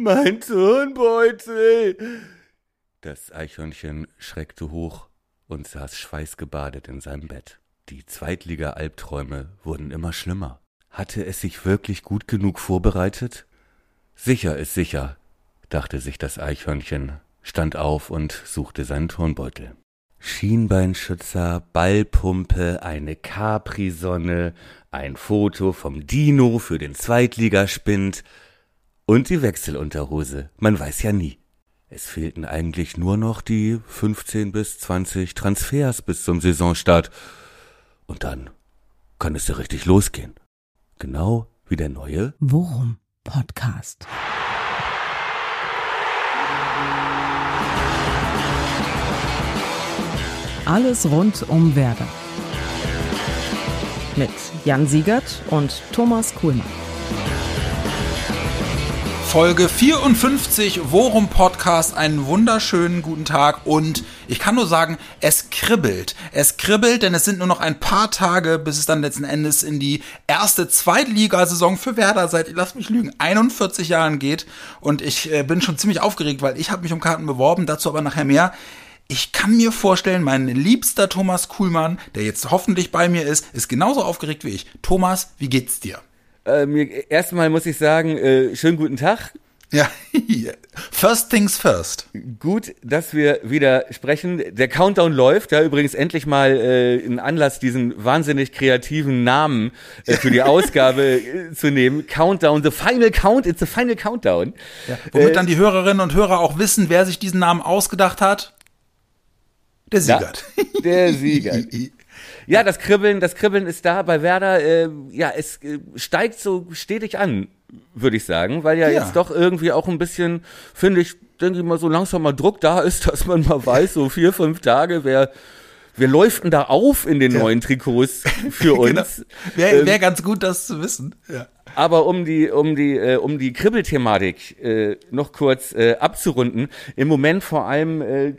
Mein Turnbeutel! Das Eichhörnchen schreckte hoch und saß schweißgebadet in seinem Bett. Die Zweitliga-Albträume wurden immer schlimmer. Hatte es sich wirklich gut genug vorbereitet? Sicher ist sicher, dachte sich das Eichhörnchen, stand auf und suchte seinen Turnbeutel. Schienbeinschützer, Ballpumpe, eine Capri-Sonne, ein Foto vom Dino für den Zweitligaspind und die Wechselunterhose. Man weiß ja nie. Es fehlten eigentlich nur noch die 15 bis 20 Transfers bis zum Saisonstart. Und dann kann es ja richtig losgehen. Genau wie der neue Worum Podcast. Alles rund um Werder. Mit Jan Siegert und Thomas Kuhlmann. Folge 54 Worum Podcast. Einen wunderschönen guten Tag und ich kann nur sagen, es kribbelt. Es kribbelt, denn es sind nur noch ein paar Tage, bis es dann letzten Endes in die erste Zweitligasaison für Werder seit, lass mich lügen, 41 Jahren geht. Und ich äh, bin schon ziemlich aufgeregt, weil ich habe mich um Karten beworben, dazu aber nachher mehr. Ich kann mir vorstellen, mein liebster Thomas Kuhlmann, der jetzt hoffentlich bei mir ist, ist genauso aufgeregt wie ich. Thomas, wie geht's dir? Äh, erstmal muss ich sagen, äh, schönen guten Tag. Ja, first things first. Gut, dass wir wieder sprechen. Der Countdown läuft. Ja, übrigens endlich mal äh, ein Anlass, diesen wahnsinnig kreativen Namen äh, für die Ausgabe äh, zu nehmen. Countdown, the final count, it's the final countdown. Ja, womit äh, dann die Hörerinnen und Hörer auch wissen, wer sich diesen Namen ausgedacht hat. Der Siegert. Ja, der Siegert. Ja, das Kribbeln, das Kribbeln ist da bei Werder. Äh, ja, es äh, steigt so stetig an, würde ich sagen, weil ja, ja, jetzt doch irgendwie auch ein bisschen, finde ich, denke ich mal, so langsam mal Druck da ist, dass man mal weiß, so vier, fünf Tage, wer wir läufen da auf in den ja. neuen Trikots für uns. genau. Wäre wär ähm, ganz gut, das zu wissen. Ja. Aber um die, um die, äh, um die Kribbelthematik äh, noch kurz äh, abzurunden, im Moment vor allem äh,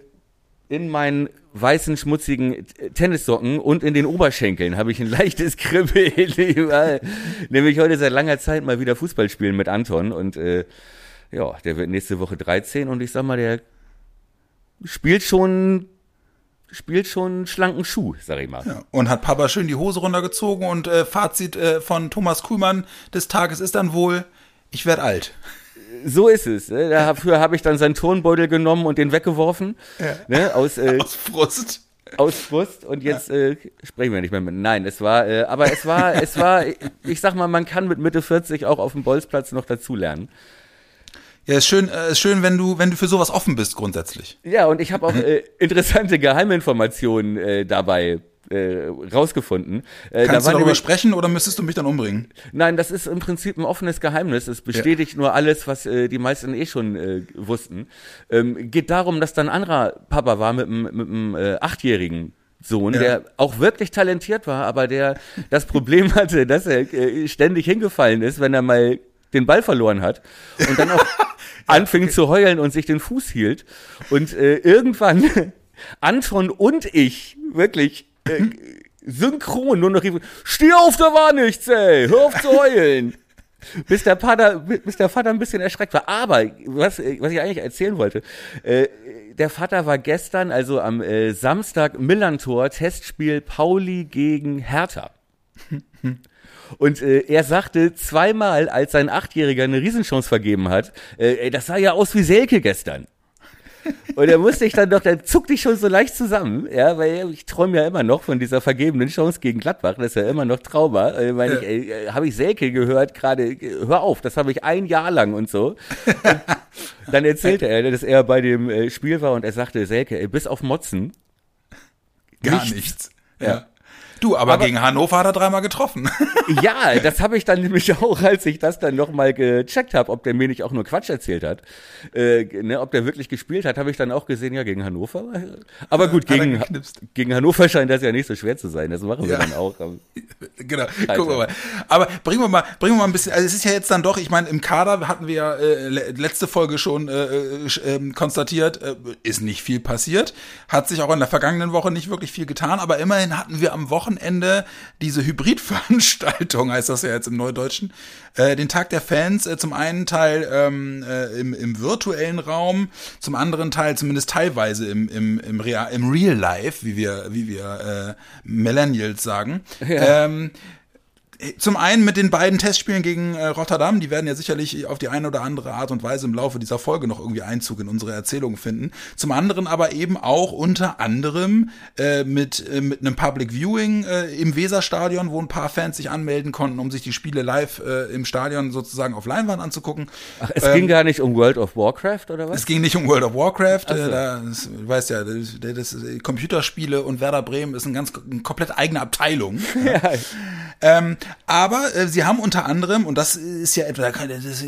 in meinen weißen, schmutzigen Tennissocken und in den Oberschenkeln habe ich ein leichtes Kribbeln. Nämlich heute seit langer Zeit mal wieder Fußball spielen mit Anton und äh, ja, der wird nächste Woche 13 und ich sag mal, der spielt schon spielt schon einen schlanken Schuh, sag ich mal. Ja, und hat Papa schön die Hose runtergezogen und äh, Fazit äh, von Thomas Kuhlmann des Tages ist dann wohl, ich werde alt so ist es. Ne? Dafür habe ich dann seinen Turnbeutel genommen und den weggeworfen. Ja. Ne? Aus, äh, aus Frust. Aus Frust und jetzt ja. äh, sprechen wir nicht mehr mit. Nein, es war, äh, aber es war, es war, ich sag mal, man kann mit Mitte 40 auch auf dem Bolzplatz noch dazulernen. Ja, ist schön, äh, ist schön, wenn du, wenn du für sowas offen bist grundsätzlich. Ja, und ich habe auch äh, interessante Geheiminformationen äh, dabei äh, rausgefunden. Äh, Kannst da du darüber sprechen oder müsstest du mich dann umbringen? Nein, das ist im Prinzip ein offenes Geheimnis. Es bestätigt ja. nur alles, was äh, die meisten eh schon äh, wussten. Ähm, geht darum, dass dann ein anderer Papa war mit einem äh, achtjährigen Sohn, ja. der auch wirklich talentiert war, aber der das Problem hatte, dass er äh, ständig hingefallen ist, wenn er mal den Ball verloren hat und dann auch anfing okay. zu heulen und sich den Fuß hielt. Und äh, irgendwann Anton und ich wirklich äh, synchron nur noch rief, steh auf, da war nichts, ey, hör auf zu heulen. bis der Vater, bis der Vater ein bisschen erschreckt war. Aber was, was ich eigentlich erzählen wollte, äh, der Vater war gestern, also am äh, Samstag Millantor, Testspiel Pauli gegen Hertha. Und äh, er sagte zweimal, als sein Achtjähriger eine Riesenchance vergeben hat, äh, das sah ja aus wie Selke gestern. Und er musste ich dann doch, der zuckte ich schon so leicht zusammen, ja, weil ich träume ja immer noch von dieser vergebenen Chance gegen Gladbach, das ist ja immer noch Trauma. Äh, meine ja. ich, äh, habe ich Selke gehört gerade, hör auf, das habe ich ein Jahr lang und so. Und dann erzählte er, dass er bei dem äh, Spiel war und er sagte, Selke, bis auf Motzen. Gar nichts. nichts. Ja. Du, aber, aber, gegen Hannover hat er dreimal getroffen. ja, das habe ich dann nämlich auch, als ich das dann nochmal gecheckt habe, ob der mir nicht auch nur Quatsch erzählt hat, äh, ne, ob der wirklich gespielt hat, habe ich dann auch gesehen, ja, gegen Hannover. Aber gut, gegen, gegen Hannover scheint das ja nicht so schwer zu sein. Das machen wir ja. dann auch. genau, gucken wir mal. Aber bringen wir mal, bringen wir mal ein bisschen, also es ist ja jetzt dann doch, ich meine, im Kader hatten wir ja äh, letzte Folge schon äh, äh, konstatiert, äh, ist nicht viel passiert. Hat sich auch in der vergangenen Woche nicht wirklich viel getan, aber immerhin hatten wir am Wochenende Wochenende diese Hybridveranstaltung, heißt das ja jetzt im Neudeutschen, äh, den Tag der Fans, äh, zum einen Teil ähm, äh, im, im virtuellen Raum, zum anderen Teil zumindest teilweise im, im, im, Real, im Real Life, wie wir, wie wir äh, Millennials sagen. Ja. Ähm, zum einen mit den beiden Testspielen gegen äh, Rotterdam, die werden ja sicherlich auf die eine oder andere Art und Weise im Laufe dieser Folge noch irgendwie Einzug in unsere Erzählung finden. Zum anderen aber eben auch unter anderem äh, mit, äh, mit einem Public Viewing äh, im Weserstadion, wo ein paar Fans sich anmelden konnten, um sich die Spiele live äh, im Stadion sozusagen auf Leinwand anzugucken. Ach, es ähm, ging gar nicht um World of Warcraft oder was? Es ging nicht um World of Warcraft. So. Äh, da, das, du weißt ja, das, das, Computerspiele und Werder Bremen ist eine ganz eine komplett eigene Abteilung. ja. Ähm, aber äh, sie haben unter anderem, und das ist ja etwa, das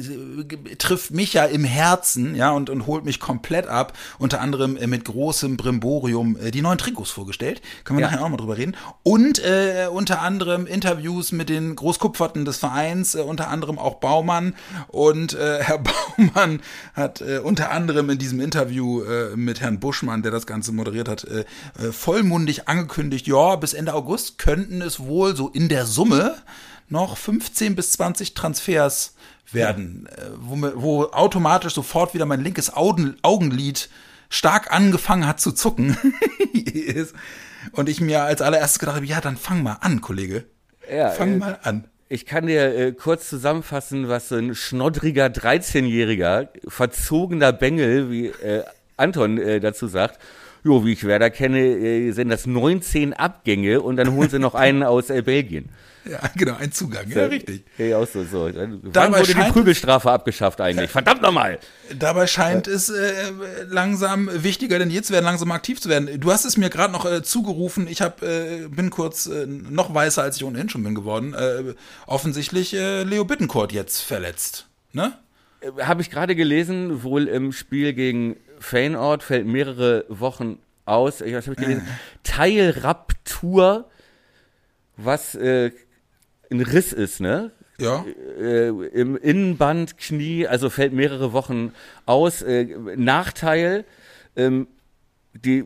trifft mich ja im Herzen, ja, und, und holt mich komplett ab, unter anderem äh, mit großem Brimborium äh, die neuen Trikots vorgestellt. Können wir ja. nachher auch mal drüber reden. Und äh, unter anderem Interviews mit den Großkupferten des Vereins, äh, unter anderem auch Baumann. Und äh, Herr Baumann hat äh, unter anderem in diesem Interview äh, mit Herrn Buschmann, der das Ganze moderiert hat, äh, äh vollmundig angekündigt, ja, bis Ende August könnten es wohl so in der Summe noch 15 bis 20 Transfers werden, ja. Äh, wo, wo automatisch sofort wieder mein linkes Augen, Augenlid stark angefangen hat zu zucken. Und ich mir als allererstes gedacht habe, ja, dann fang mal an, Kollege. Ja, fang äh, mal an. Ich kann dir äh, kurz zusammenfassen, was so ein schnoddriger 13-jähriger, verzogener Bengel, wie äh, Anton äh, dazu sagt. Jo, wie ich Werder kenne, äh, sind das 19 Abgänge und dann holen sie noch einen aus äh, Belgien. Ja, genau, ein Zugang. Ja, richtig. Ja, auch so, so. Wann dabei wurde die Prügelstrafe abgeschafft eigentlich? Verdammt nochmal! Dabei scheint es äh, langsam wichtiger denn je zu werden, langsam aktiv zu werden. Du hast es mir gerade noch äh, zugerufen. Ich hab, äh, bin kurz äh, noch weißer, als ich ohnehin schon bin geworden. Äh, offensichtlich Leo Bittencourt jetzt verletzt. Ne? Habe ich gerade gelesen, wohl im Spiel gegen Feyenoord fällt mehrere Wochen aus. Was habe ich gelesen? Teilraptur was äh, ein Riss ist, ne? Ja. Äh, Im Innenband, Knie, also fällt mehrere Wochen aus. Äh, Nachteil, ähm, die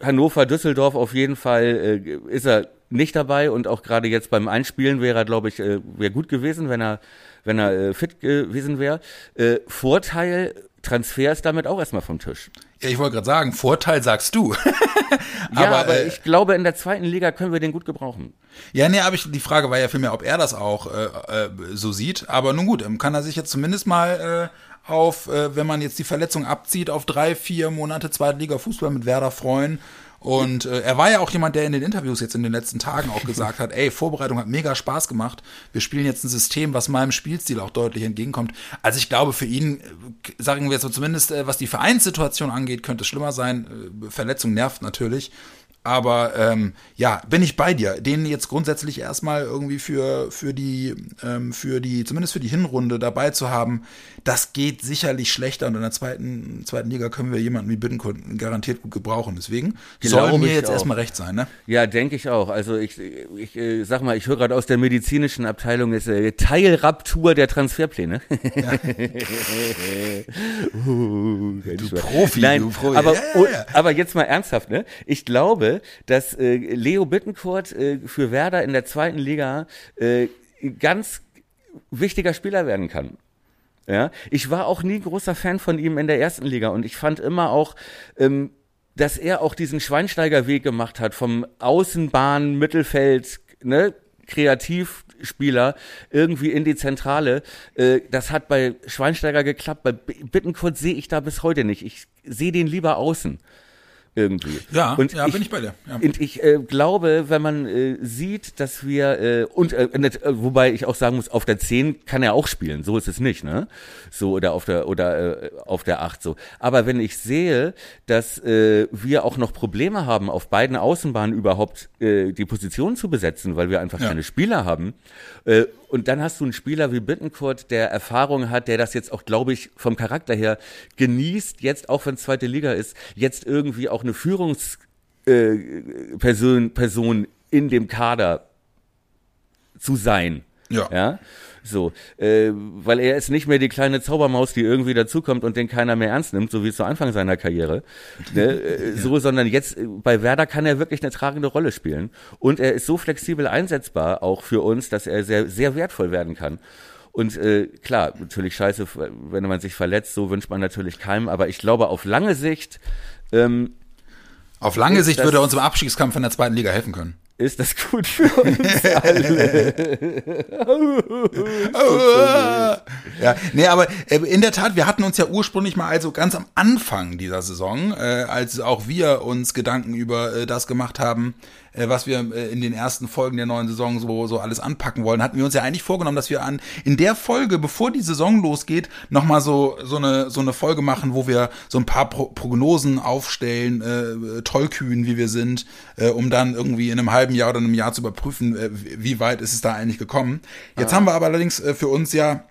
Hannover, Düsseldorf auf jeden Fall äh, ist er nicht dabei und auch gerade jetzt beim Einspielen wäre er, glaube ich, äh, wäre gut gewesen, wenn er, wenn er äh, fit gewesen wäre. Äh, Vorteil, Transfer ist damit auch erstmal vom Tisch. Ja, ich wollte gerade sagen, Vorteil sagst du. aber, ja, aber äh, ich glaube, in der zweiten Liga können wir den gut gebrauchen. Ja, nee, aber ich, die Frage war ja vielmehr, ob er das auch äh, äh, so sieht. Aber nun gut, ähm, kann er sich jetzt zumindest mal äh, auf, äh, wenn man jetzt die Verletzung abzieht, auf drei, vier Monate Zweitliga-Fußball mit Werder freuen und äh, er war ja auch jemand, der in den Interviews jetzt in den letzten Tagen auch gesagt hat, ey, Vorbereitung hat mega Spaß gemacht. Wir spielen jetzt ein System, was meinem Spielstil auch deutlich entgegenkommt. Also ich glaube, für ihn, äh, sagen wir so zumindest, äh, was die Vereinssituation angeht, könnte es schlimmer sein. Äh, Verletzung nervt natürlich. Aber ähm, ja, bin ich bei dir. Den jetzt grundsätzlich erstmal irgendwie für, für die, ähm, für die, zumindest für die Hinrunde dabei zu haben, das geht sicherlich schlechter. Und in der zweiten, zweiten Liga können wir jemanden wie Bittencourt garantiert gut gebrauchen. Deswegen Glaube soll mir jetzt auch. erstmal recht sein, ne? Ja, denke ich auch. Also ich, ich äh, sag mal, ich höre gerade aus der medizinischen Abteilung ist äh, Teilraptur der Transferpläne. Ja. uh, du Profi, Nein, du Profi. Aber, ja, ja, aber jetzt mal ernsthaft, ne? Ich glaube, dass äh, Leo Bittencourt äh, für Werder in der zweiten Liga äh, ganz wichtiger Spieler werden kann. Ja, ich war auch nie großer Fan von ihm in der ersten Liga und ich fand immer auch, ähm, dass er auch diesen Schweinsteiger-Weg gemacht hat vom Außenbahn, Mittelfeld, ne, Kreativspieler irgendwie in die Zentrale. Äh, das hat bei Schweinsteiger geklappt. Bei Bittenkurt sehe ich da bis heute nicht. Ich sehe den lieber außen irgendwie. Ja, und ja, ich, bin ich bei dir. Ja. Und ich äh, glaube, wenn man äh, sieht, dass wir äh, und äh, äh, wobei ich auch sagen muss, auf der 10 kann er auch spielen, so ist es nicht, ne? So oder auf der oder äh, auf der 8 so. Aber wenn ich sehe, dass äh, wir auch noch Probleme haben, auf beiden Außenbahnen überhaupt äh, die Position zu besetzen, weil wir einfach ja. keine Spieler haben, äh, und dann hast du einen Spieler wie Bittencourt, der Erfahrung hat, der das jetzt auch, glaube ich, vom Charakter her genießt, jetzt auch wenn es zweite Liga ist, jetzt irgendwie auch eine Führungsperson äh, Person in dem Kader zu sein. Ja. ja? So, äh, weil er ist nicht mehr die kleine Zaubermaus, die irgendwie dazukommt und den keiner mehr ernst nimmt, so wie zu Anfang seiner Karriere. Ne? Äh, so, sondern jetzt äh, bei Werder kann er wirklich eine tragende Rolle spielen. Und er ist so flexibel einsetzbar auch für uns, dass er sehr, sehr wertvoll werden kann. Und äh, klar, natürlich scheiße, wenn man sich verletzt, so wünscht man natürlich keinem, aber ich glaube, auf lange Sicht. Ähm, auf lange Sicht würde er uns im Abstiegskampf in der zweiten Liga helfen können ist das gut für uns alle. ja, nee, aber äh, in der Tat, wir hatten uns ja ursprünglich mal also ganz am Anfang dieser Saison, äh, als auch wir uns Gedanken über äh, das gemacht haben, äh, was wir äh, in den ersten Folgen der neuen Saison so, so alles anpacken wollen, hatten wir uns ja eigentlich vorgenommen, dass wir an in der Folge, bevor die Saison losgeht, nochmal so, so, eine, so eine Folge machen, wo wir so ein paar Pro Prognosen aufstellen, äh, tollkühn, wie wir sind, äh, um dann irgendwie in einem halben Jahr oder einem Jahr zu überprüfen, äh, wie weit ist es da eigentlich gekommen. Jetzt ah. haben wir aber allerdings äh, für uns ja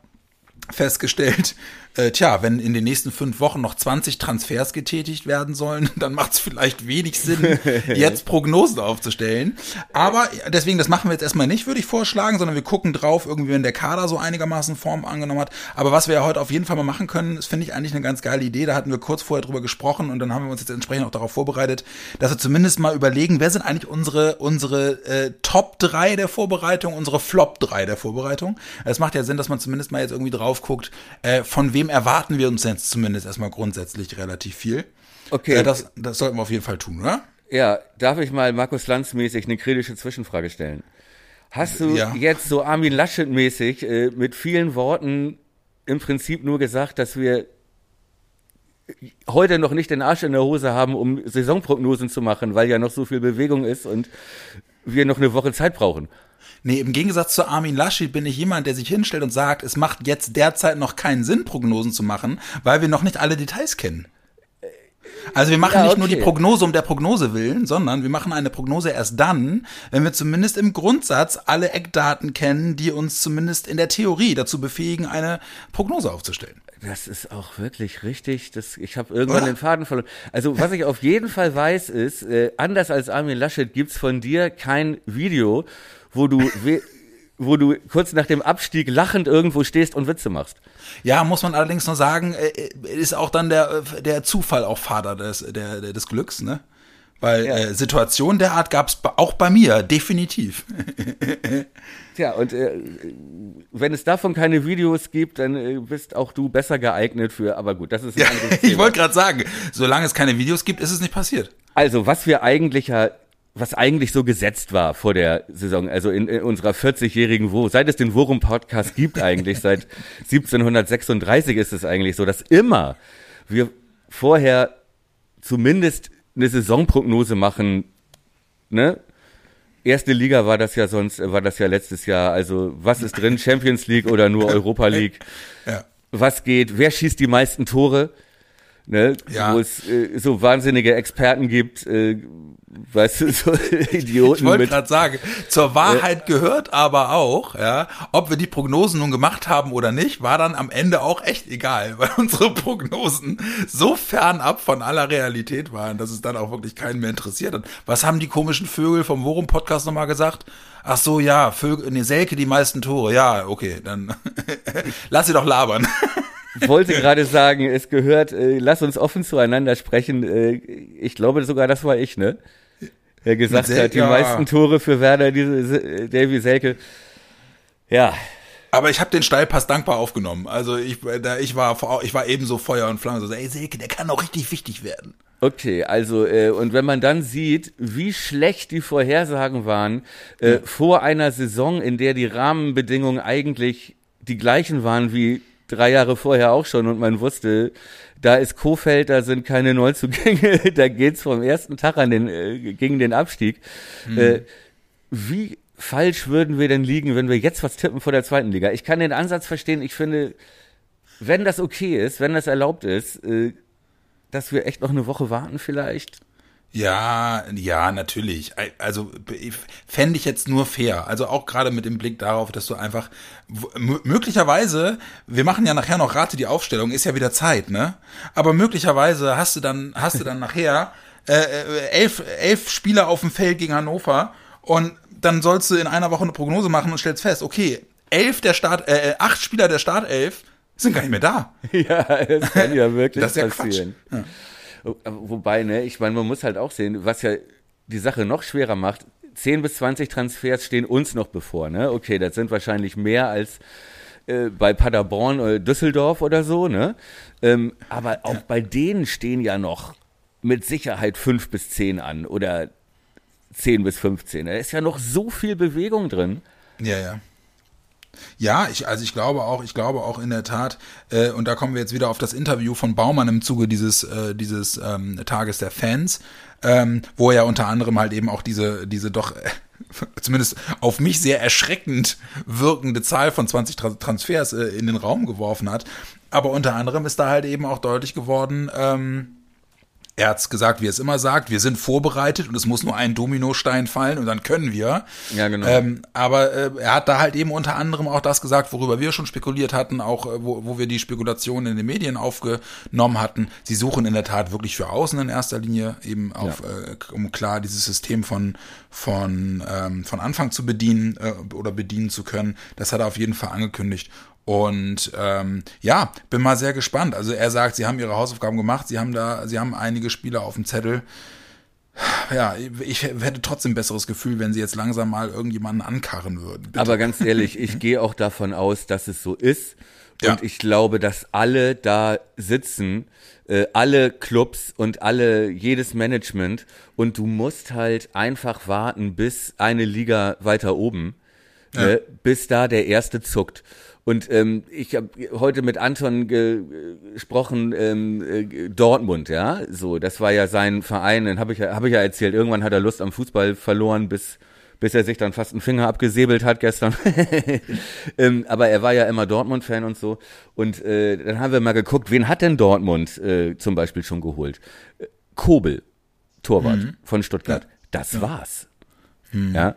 festgestellt, äh, tja, wenn in den nächsten fünf Wochen noch 20 Transfers getätigt werden sollen, dann macht es vielleicht wenig Sinn, jetzt Prognosen aufzustellen. Aber deswegen, das machen wir jetzt erstmal nicht, würde ich vorschlagen, sondern wir gucken drauf, irgendwie, wenn der Kader so einigermaßen Form angenommen hat. Aber was wir ja heute auf jeden Fall mal machen können, das finde ich eigentlich eine ganz geile Idee. Da hatten wir kurz vorher drüber gesprochen und dann haben wir uns jetzt entsprechend auch darauf vorbereitet, dass wir zumindest mal überlegen, wer sind eigentlich unsere, unsere äh, Top 3 der Vorbereitung, unsere Flop 3 der Vorbereitung. Es macht ja Sinn, dass man zumindest mal jetzt irgendwie drauf guckt, äh, von wem erwarten wir uns jetzt zumindest erstmal grundsätzlich relativ viel. Okay. Äh, das, das sollten wir auf jeden Fall tun, oder? Ja, darf ich mal Markus Lanz mäßig eine kritische Zwischenfrage stellen? Hast du ja. jetzt so Armin Laschet mäßig äh, mit vielen Worten im Prinzip nur gesagt, dass wir heute noch nicht den Arsch in der Hose haben, um Saisonprognosen zu machen, weil ja noch so viel Bewegung ist und wir noch eine Woche Zeit brauchen? Nee, im Gegensatz zu Armin Laschet bin ich jemand, der sich hinstellt und sagt, es macht jetzt derzeit noch keinen Sinn, Prognosen zu machen, weil wir noch nicht alle Details kennen. Also wir machen ja, okay. nicht nur die Prognose um der Prognose willen, sondern wir machen eine Prognose erst dann, wenn wir zumindest im Grundsatz alle Eckdaten kennen, die uns zumindest in der Theorie dazu befähigen, eine Prognose aufzustellen. Das ist auch wirklich richtig. Das, ich habe irgendwann Oder? den Faden verloren. Also was ich auf jeden Fall weiß ist, äh, anders als Armin Laschet gibt's von dir kein Video, wo du, wo du kurz nach dem Abstieg lachend irgendwo stehst und Witze machst. Ja, muss man allerdings nur sagen, äh, äh, ist auch dann der, der Zufall auch Vater des, der, des Glücks, ne? Weil ja. äh, Situationen der Art gab es auch bei mir, definitiv. Tja, und äh, wenn es davon keine Videos gibt, dann äh, bist auch du besser geeignet für, aber gut, das ist ein ja, Ich wollte gerade sagen, solange es keine Videos gibt, ist es nicht passiert. Also, was wir eigentlich ja was eigentlich so gesetzt war vor der Saison, also in, in unserer 40-jährigen, wo, seit es den Worum-Podcast gibt eigentlich, seit 1736 ist es eigentlich so, dass immer wir vorher zumindest eine Saisonprognose machen, ne? Erste Liga war das ja sonst, war das ja letztes Jahr. Also, was ist drin? Champions League oder nur Europa League? Ja. Was geht? Wer schießt die meisten Tore? Ne? Ja. Wo es äh, so wahnsinnige Experten gibt, äh, weißt du, so Idioten. Ich wollte gerade sagen, zur Wahrheit äh, gehört aber auch, ja, ob wir die Prognosen nun gemacht haben oder nicht, war dann am Ende auch echt egal, weil unsere Prognosen so fernab von aller Realität waren, dass es dann auch wirklich keinen mehr interessiert hat. Was haben die komischen Vögel vom Worum-Podcast nochmal gesagt? Ach so, ja, Vögel, ne, Selke die meisten Tore. Ja, okay, dann lass sie doch labern wollte gerade sagen, es gehört, äh, lass uns offen zueinander sprechen. Äh, ich glaube sogar, das war ich, ne? Der gesagt Sel hat, die ja. meisten Tore für Werder, diese Davy Selke. Ja. Aber ich habe den Steilpass dankbar aufgenommen. Also ich, da, ich war, ich war ebenso Feuer und Flamme. So, ey Selke, der kann auch richtig wichtig werden. Okay, also äh, und wenn man dann sieht, wie schlecht die Vorhersagen waren äh, ja. vor einer Saison, in der die Rahmenbedingungen eigentlich die gleichen waren wie drei Jahre vorher auch schon und man wusste, da ist Kofeld, da sind keine Neuzugänge, da geht's vom ersten Tag an den, äh, gegen den Abstieg. Mhm. Äh, wie falsch würden wir denn liegen, wenn wir jetzt was tippen vor der zweiten Liga? Ich kann den Ansatz verstehen, ich finde, wenn das okay ist, wenn das erlaubt ist, äh, dass wir echt noch eine Woche warten vielleicht. Ja, ja, natürlich. Also fände ich jetzt nur fair. Also auch gerade mit dem Blick darauf, dass du einfach möglicherweise, wir machen ja nachher noch Rate die Aufstellung, ist ja wieder Zeit, ne? Aber möglicherweise hast du dann, hast du dann nachher äh, äh, elf, elf Spieler auf dem Feld gegen Hannover und dann sollst du in einer Woche eine Prognose machen und stellst fest, okay, elf der Start, äh, acht Spieler der Startelf sind gar nicht mehr da. Ja, das kann ja wirklich Das ist ja passieren. Quatsch. Wobei, ne, ich meine, man muss halt auch sehen, was ja die Sache noch schwerer macht, 10 bis 20 Transfers stehen uns noch bevor, ne? Okay, das sind wahrscheinlich mehr als äh, bei Paderborn oder Düsseldorf oder so, ne? Ähm, aber auch bei denen stehen ja noch mit Sicherheit 5 bis 10 an oder 10 bis 15. Da ist ja noch so viel Bewegung drin. Ja, ja. Ja, ich, also ich glaube auch, ich glaube auch in der Tat, äh, und da kommen wir jetzt wieder auf das Interview von Baumann im Zuge dieses, äh, dieses ähm, Tages der Fans, ähm, wo er unter anderem halt eben auch diese, diese doch äh, zumindest auf mich sehr erschreckend wirkende Zahl von 20 Tra Transfers äh, in den Raum geworfen hat. Aber unter anderem ist da halt eben auch deutlich geworden, ähm, er hat's gesagt, wie er es immer sagt, wir sind vorbereitet und es muss nur ein Dominostein fallen und dann können wir. Ja, genau. Ähm, aber äh, er hat da halt eben unter anderem auch das gesagt, worüber wir schon spekuliert hatten, auch äh, wo, wo wir die Spekulationen in den Medien aufgenommen hatten. Sie suchen in der Tat wirklich für außen in erster Linie eben auf, Ja. äh, um klar dieses System von von ähm, von Anfang zu bedienen äh, oder bedienen zu können. Das hat er auf jeden Fall angekündigt. Und ähm, ja, bin mal sehr gespannt. Also er sagt, sie haben ihre Hausaufgaben gemacht, sie haben da, sie haben einige Spieler auf dem Zettel. Ja, ich hätte trotzdem ein besseres Gefühl, wenn sie jetzt langsam mal irgendjemanden ankarren würden. Bitte. Aber ganz ehrlich, ich gehe auch davon aus, dass es so ist. Ja. Und ich glaube, dass alle da sitzen, äh, alle Clubs und alle, jedes Management. Und du musst halt einfach warten, bis eine Liga weiter oben, ne, bis da der erste zuckt. Und ähm, ich habe heute mit Anton ge gesprochen, ähm, äh, Dortmund, ja, so, das war ja sein Verein, dann habe ich, ja- hab ich ja erzählt, irgendwann hat er Lust am Fußball verloren, bis bis er sich dann fast einen Finger abgesäbelt hat gestern. ähm, aber er war ja immer Dortmund-Fan und so. Und äh, dann haben wir mal geguckt, wen hat denn Dortmund äh, zum Beispiel schon geholt? Äh, Kobel, Torwart von Stuttgart. Das war's. Ja.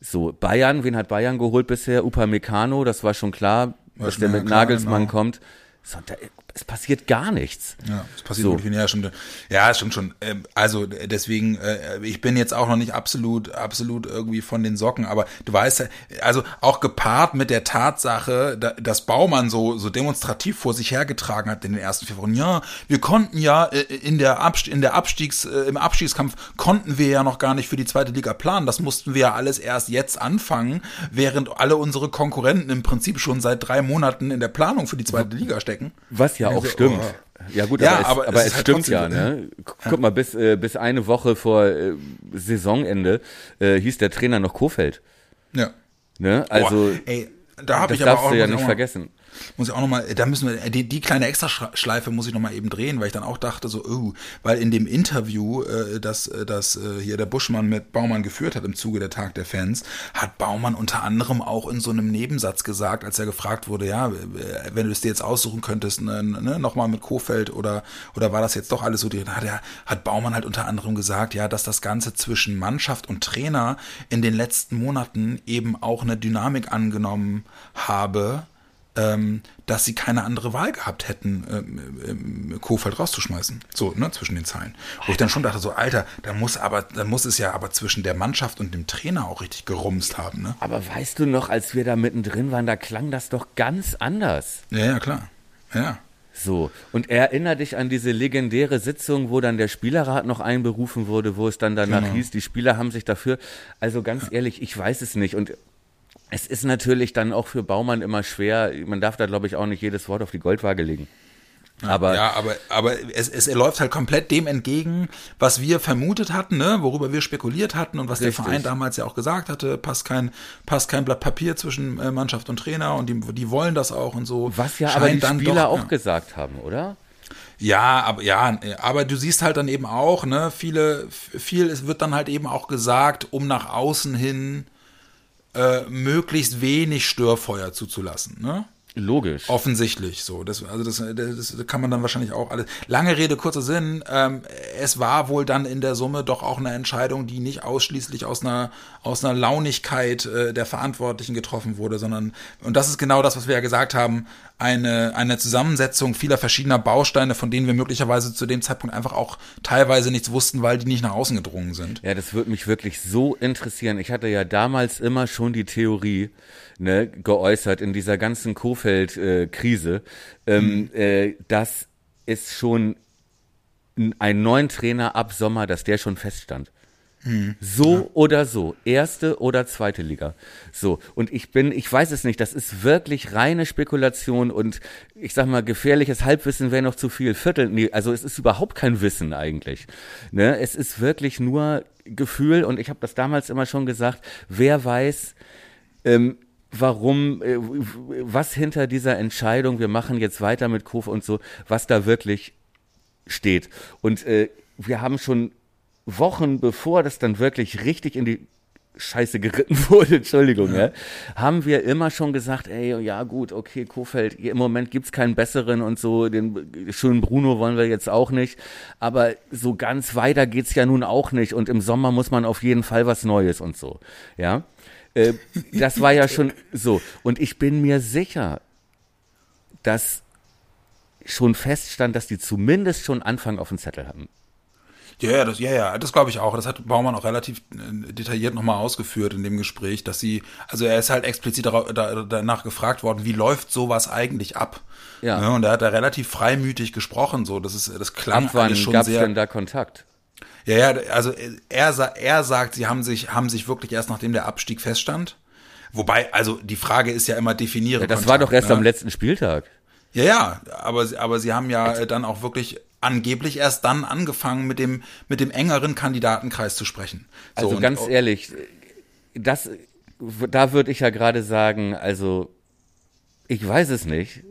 So, Bayern, wen hat Bayern geholt bisher? Upamecano, das war schon klar, dass der mit Nagelsmann genau. kommt. So, da, es passiert gar nichts. Ja, das passiert So. wirklich ja, stimmt. Ja, stimmt schon. Ähm, Also äh, deswegen, äh, ich bin jetzt auch noch nicht absolut, absolut irgendwie von den Socken, aber du weißt also auch gepaart mit der Tatsache, da- dass Baumann so, so demonstrativ vor sich hergetragen hat in den ersten vier Wochen. Ja, wir konnten ja äh, in der Abst in der Abstiegs, im Abstiegskampf konnten wir ja noch gar nicht für die zweite Liga planen. Das mussten wir ja alles erst jetzt anfangen, während alle unsere Konkurrenten im Prinzip schon seit drei Monaten in der Planung für die zweite Liga stecken. Was ja auch Also, stimmt. oh. Ja gut, Ja, aber, es, aber es es, halt stimmt ja, so, ne? Gu- Guck mal, bis, äh, bis eine Woche vor äh, Saisonende äh, hieß der Trainer noch Kofeld. Ja. Ne? Also Boah, ey, da habe das ich aber darfst auch du ja nicht vergessen. Muss ich auch noch mal, da müssen wir die, die kleine Extraschleife muss ich noch mal eben drehen, weil ich dann auch dachte so, oh, weil in dem Interview, äh, das äh, das äh, hier der Buschmann mit Baumann geführt hat im Zuge der Tag der Fans, hat Baumann unter anderem auch in so einem Nebensatz gesagt, als er gefragt wurde, ja, wenn du es dir jetzt aussuchen könntest, ne, ne, noch mal mit Kofeld oder oder war das jetzt doch alles so drin, hat hat Baumann halt unter anderem gesagt, ja, dass das Ganze zwischen Mannschaft und Trainer in den letzten Monaten eben auch eine Dynamik angenommen habe ähm, dass sie keine andere Wahl gehabt hätten, ähm, ähm, Kofeld rauszuschmeißen. So, ne, zwischen den Zeilen. Wo ich dann schon dachte, so, Alter, da muss aber, da muss es ja aber zwischen der Mannschaft und dem Trainer auch richtig gerumst haben, ne? Aber weißt du noch, als wir da mittendrin waren, da klang das doch ganz anders. Ja, ja, klar. Ja. So, und erinner dich an diese legendäre Sitzung, wo dann der Spielerrat noch einberufen wurde, wo es dann danach Genau. hieß, die Spieler haben sich dafür. Also ganz ehrlich, ich weiß es nicht. Und es ist natürlich dann auch für Baumann immer schwer. Man darf da, glaube ich, auch nicht jedes Wort auf die Goldwaage legen. Aber ja, aber, aber es, es läuft halt komplett dem entgegen, was wir vermutet hatten, ne? worüber wir spekuliert hatten und was Richtig. der Verein damals ja auch gesagt hatte, passt kein, passt kein Blatt Papier zwischen äh, Mannschaft und Trainer und die, die wollen das auch und so. was ja aber die dann Spieler doch, auch ja. gesagt haben, oder? Ja, aber ja, aber du siehst halt dann eben auch, ne, viele, viel, es wird dann halt eben auch gesagt, um nach außen hin äh, möglichst wenig Störfeuer zuzulassen, ne? Logisch. Offensichtlich so. Das, also das, das kann man dann wahrscheinlich auch alles. Lange Rede, kurzer Sinn. Ähm, es war wohl dann in der Summe doch auch eine Entscheidung, die nicht ausschließlich aus einer, aus einer Launigkeit äh, der Verantwortlichen getroffen wurde, sondern, und das ist genau das, was wir ja gesagt haben, eine, eine Zusammensetzung vieler verschiedener Bausteine, von denen wir möglicherweise zu dem Zeitpunkt einfach auch teilweise nichts wussten, weil die nicht nach außen gedrungen sind. Ja, das würde mich wirklich so interessieren. Ich hatte ja damals immer schon die Theorie, ne, geäußert in dieser ganzen Kofeld-Krise, äh, ähm, mhm. äh, dass es schon einen neuen Trainer ab Sommer, dass der schon feststand. Mhm. So ja. oder so, erste oder zweite Liga. So, und ich bin, ich weiß es nicht, das ist wirklich reine Spekulation und ich sag mal, gefährliches Halbwissen wäre noch zu viel. Viertel, nee, also es ist überhaupt kein Wissen eigentlich. Ne? Es ist wirklich nur Gefühl und ich habe das damals immer schon gesagt, wer weiß, ähm, warum, äh, was hinter dieser Entscheidung, wir machen jetzt weiter mit Kof und so, was da wirklich steht. Und äh, wir haben schon Wochen, bevor das dann wirklich richtig in die Scheiße geritten wurde, Entschuldigung, ja. ja. haben wir immer schon gesagt, ey, ja gut, okay, Kofeld, im Moment gibt's keinen besseren und so, den schönen Bruno wollen wir jetzt auch nicht, aber so ganz weiter geht's ja nun auch nicht und im Sommer muss man auf jeden Fall was Neues und so, ja. Äh, das war ja schon so. Und ich bin mir sicher, dass schon feststand, dass die zumindest schon Anfang auf dem Zettel haben. Ja, ja, das, ja, ja, das glaube ich auch. Das hat Baumann auch relativ äh, detailliert nochmal ausgeführt in dem Gespräch, dass sie, also er ist halt explizit danach gefragt worden, wie läuft sowas eigentlich ab? Ja. ja ne, und er hat da relativ freimütig gesprochen, so, das ist, das klang Ab wann schon gab's sehr. denn da Kontakt? Ja, ja, also er, er sagt, sie haben sich, haben sich wirklich erst nachdem der Abstieg feststand. Wobei, also die Frage ist ja immer definiere. Ja, das Kontakt, war doch erst ne? am letzten Spieltag. Ja, ja, aber, aber sie haben ja dann auch wirklich angeblich erst dann angefangen, mit dem, mit dem engeren Kandidatenkreis zu sprechen. So, also ganz ehrlich, das, da würde ich ja gerade sagen, also ich weiß es nicht.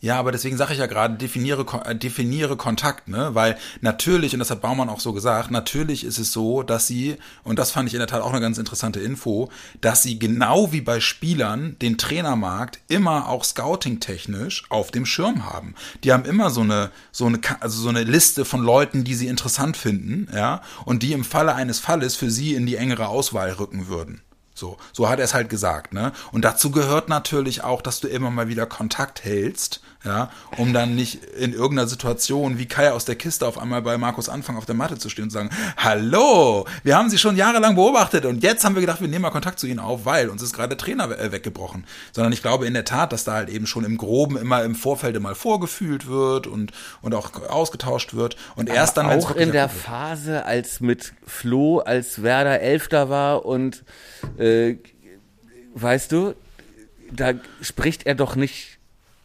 Ja, aber deswegen sage ich ja gerade, definiere, äh, definiere Kontakt, ne? Weil natürlich, und das hat Baumann auch so gesagt, natürlich ist es so, dass sie, und das fand ich in der Tat auch eine ganz interessante Info, dass sie genau wie bei Spielern den Trainermarkt immer auch scouting-technisch auf dem Schirm haben. Die haben immer so eine, so eine, also so eine Liste von Leuten, die sie interessant finden, ja, und die im Falle eines Falles für sie in die engere Auswahl rücken würden. So, so hat er es halt gesagt, ne? Und dazu gehört natürlich auch, dass du immer mal wieder Kontakt hältst ja, um dann nicht in irgendeiner Situation wie Kai aus der Kiste auf einmal bei Markus Anfang auf der Matte zu stehen und zu sagen, hallo, wir haben sie schon jahrelang beobachtet und jetzt haben wir gedacht, wir nehmen mal Kontakt zu ihnen auf, weil uns ist gerade der Trainer äh, weggebrochen. Sondern ich glaube in der Tat, dass da halt eben schon im Groben immer im Vorfeld mal vorgefühlt wird und, und auch ausgetauscht wird und Aber erst dann, auch in der Phase, als mit Flo, als Werder Elfter war und äh, weißt du, da spricht er doch nicht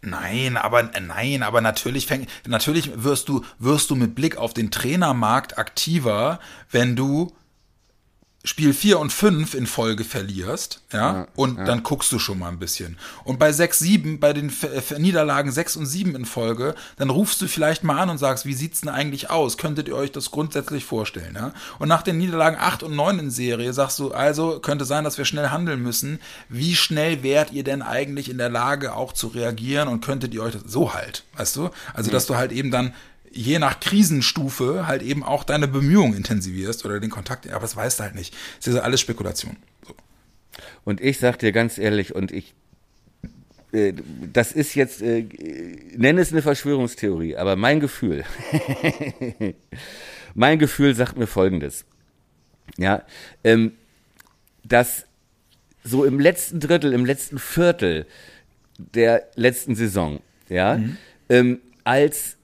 Nein, aber nein, aber natürlich fäng, natürlich wirst du wirst du mit Blick auf den Trainermarkt aktiver, wenn du Spiel 4 und 5 in Folge verlierst, ja, ja und ja. dann guckst du schon mal ein bisschen. Und bei 6, 7, bei den F Niederlagen 6 und 7 in Folge, dann rufst du vielleicht mal an und sagst, wie sieht's denn eigentlich aus? Könntet ihr euch das grundsätzlich vorstellen, ja? Und nach den Niederlagen 8 und 9 in Serie sagst du, also könnte sein, dass wir schnell handeln müssen. Wie schnell wärt ihr denn eigentlich in der Lage auch zu reagieren und könntet ihr euch das so halt, weißt du? Also, mhm. dass du halt eben dann je nach Krisenstufe halt eben auch deine Bemühungen intensivierst oder den Kontakt, aber das weißt du halt nicht. Das ist ja alles Spekulation. So. Und ich sag dir ganz ehrlich, und ich, äh, das ist jetzt, äh, nenne es eine Verschwörungstheorie, aber mein Gefühl, mein Gefühl sagt mir Folgendes. Ja, ähm, dass so im letzten Drittel, im letzten Viertel der letzten Saison, ja, mhm. ähm, als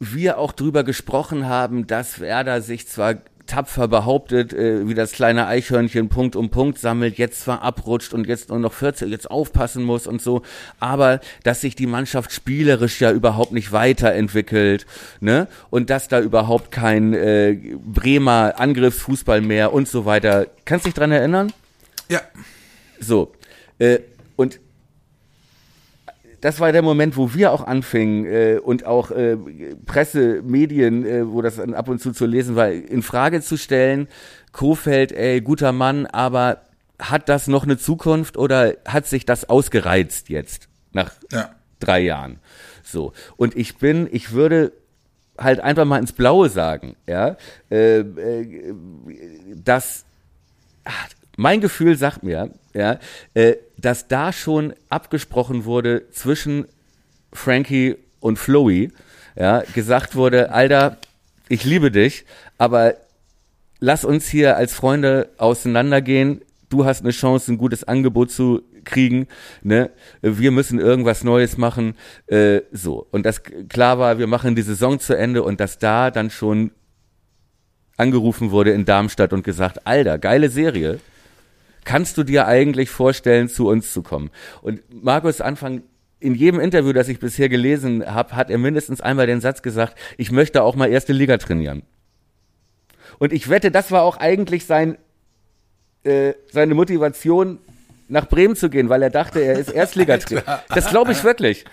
wir auch drüber gesprochen haben, dass Werder sich zwar tapfer behauptet, äh, wie das kleine Eichhörnchen Punkt um Punkt sammelt, jetzt zwar abrutscht und jetzt nur noch 14, jetzt aufpassen muss und so, aber dass sich die Mannschaft spielerisch ja überhaupt nicht weiterentwickelt, ne? Und dass da überhaupt kein äh, Bremer Angriffsfußball mehr und so weiter. Kannst du dich dran erinnern? Ja. So. Äh, und das war der Moment, wo wir auch anfingen äh, und auch äh, Presse, Medien, äh, wo das ab und zu zu lesen war, in Frage zu stellen. Kofeld, ey, guter Mann, aber hat das noch eine Zukunft oder hat sich das ausgereizt jetzt nach ja. drei Jahren. So. Und ich bin, ich würde halt einfach mal ins Blaue sagen, ja, äh, äh, dass ach, mein Gefühl sagt mir, ja, äh, dass da schon abgesprochen wurde zwischen Frankie und Floey, ja, gesagt wurde, Alter, ich liebe dich, aber lass uns hier als Freunde auseinandergehen. Du hast eine Chance, ein gutes Angebot zu kriegen. Ne? Wir müssen irgendwas Neues machen. Äh, so. Und das klar war, wir machen die Saison zu Ende und dass da dann schon angerufen wurde in Darmstadt und gesagt, Alter, geile Serie. Kannst du dir eigentlich vorstellen, zu uns zu kommen? Und Markus Anfang in jedem Interview, das ich bisher gelesen habe, hat er mindestens einmal den Satz gesagt, ich möchte auch mal erste Liga trainieren. Und ich wette, das war auch eigentlich sein, äh, seine Motivation, nach Bremen zu gehen, weil er dachte, er ist Erstligatrainer. Das glaube ich wirklich.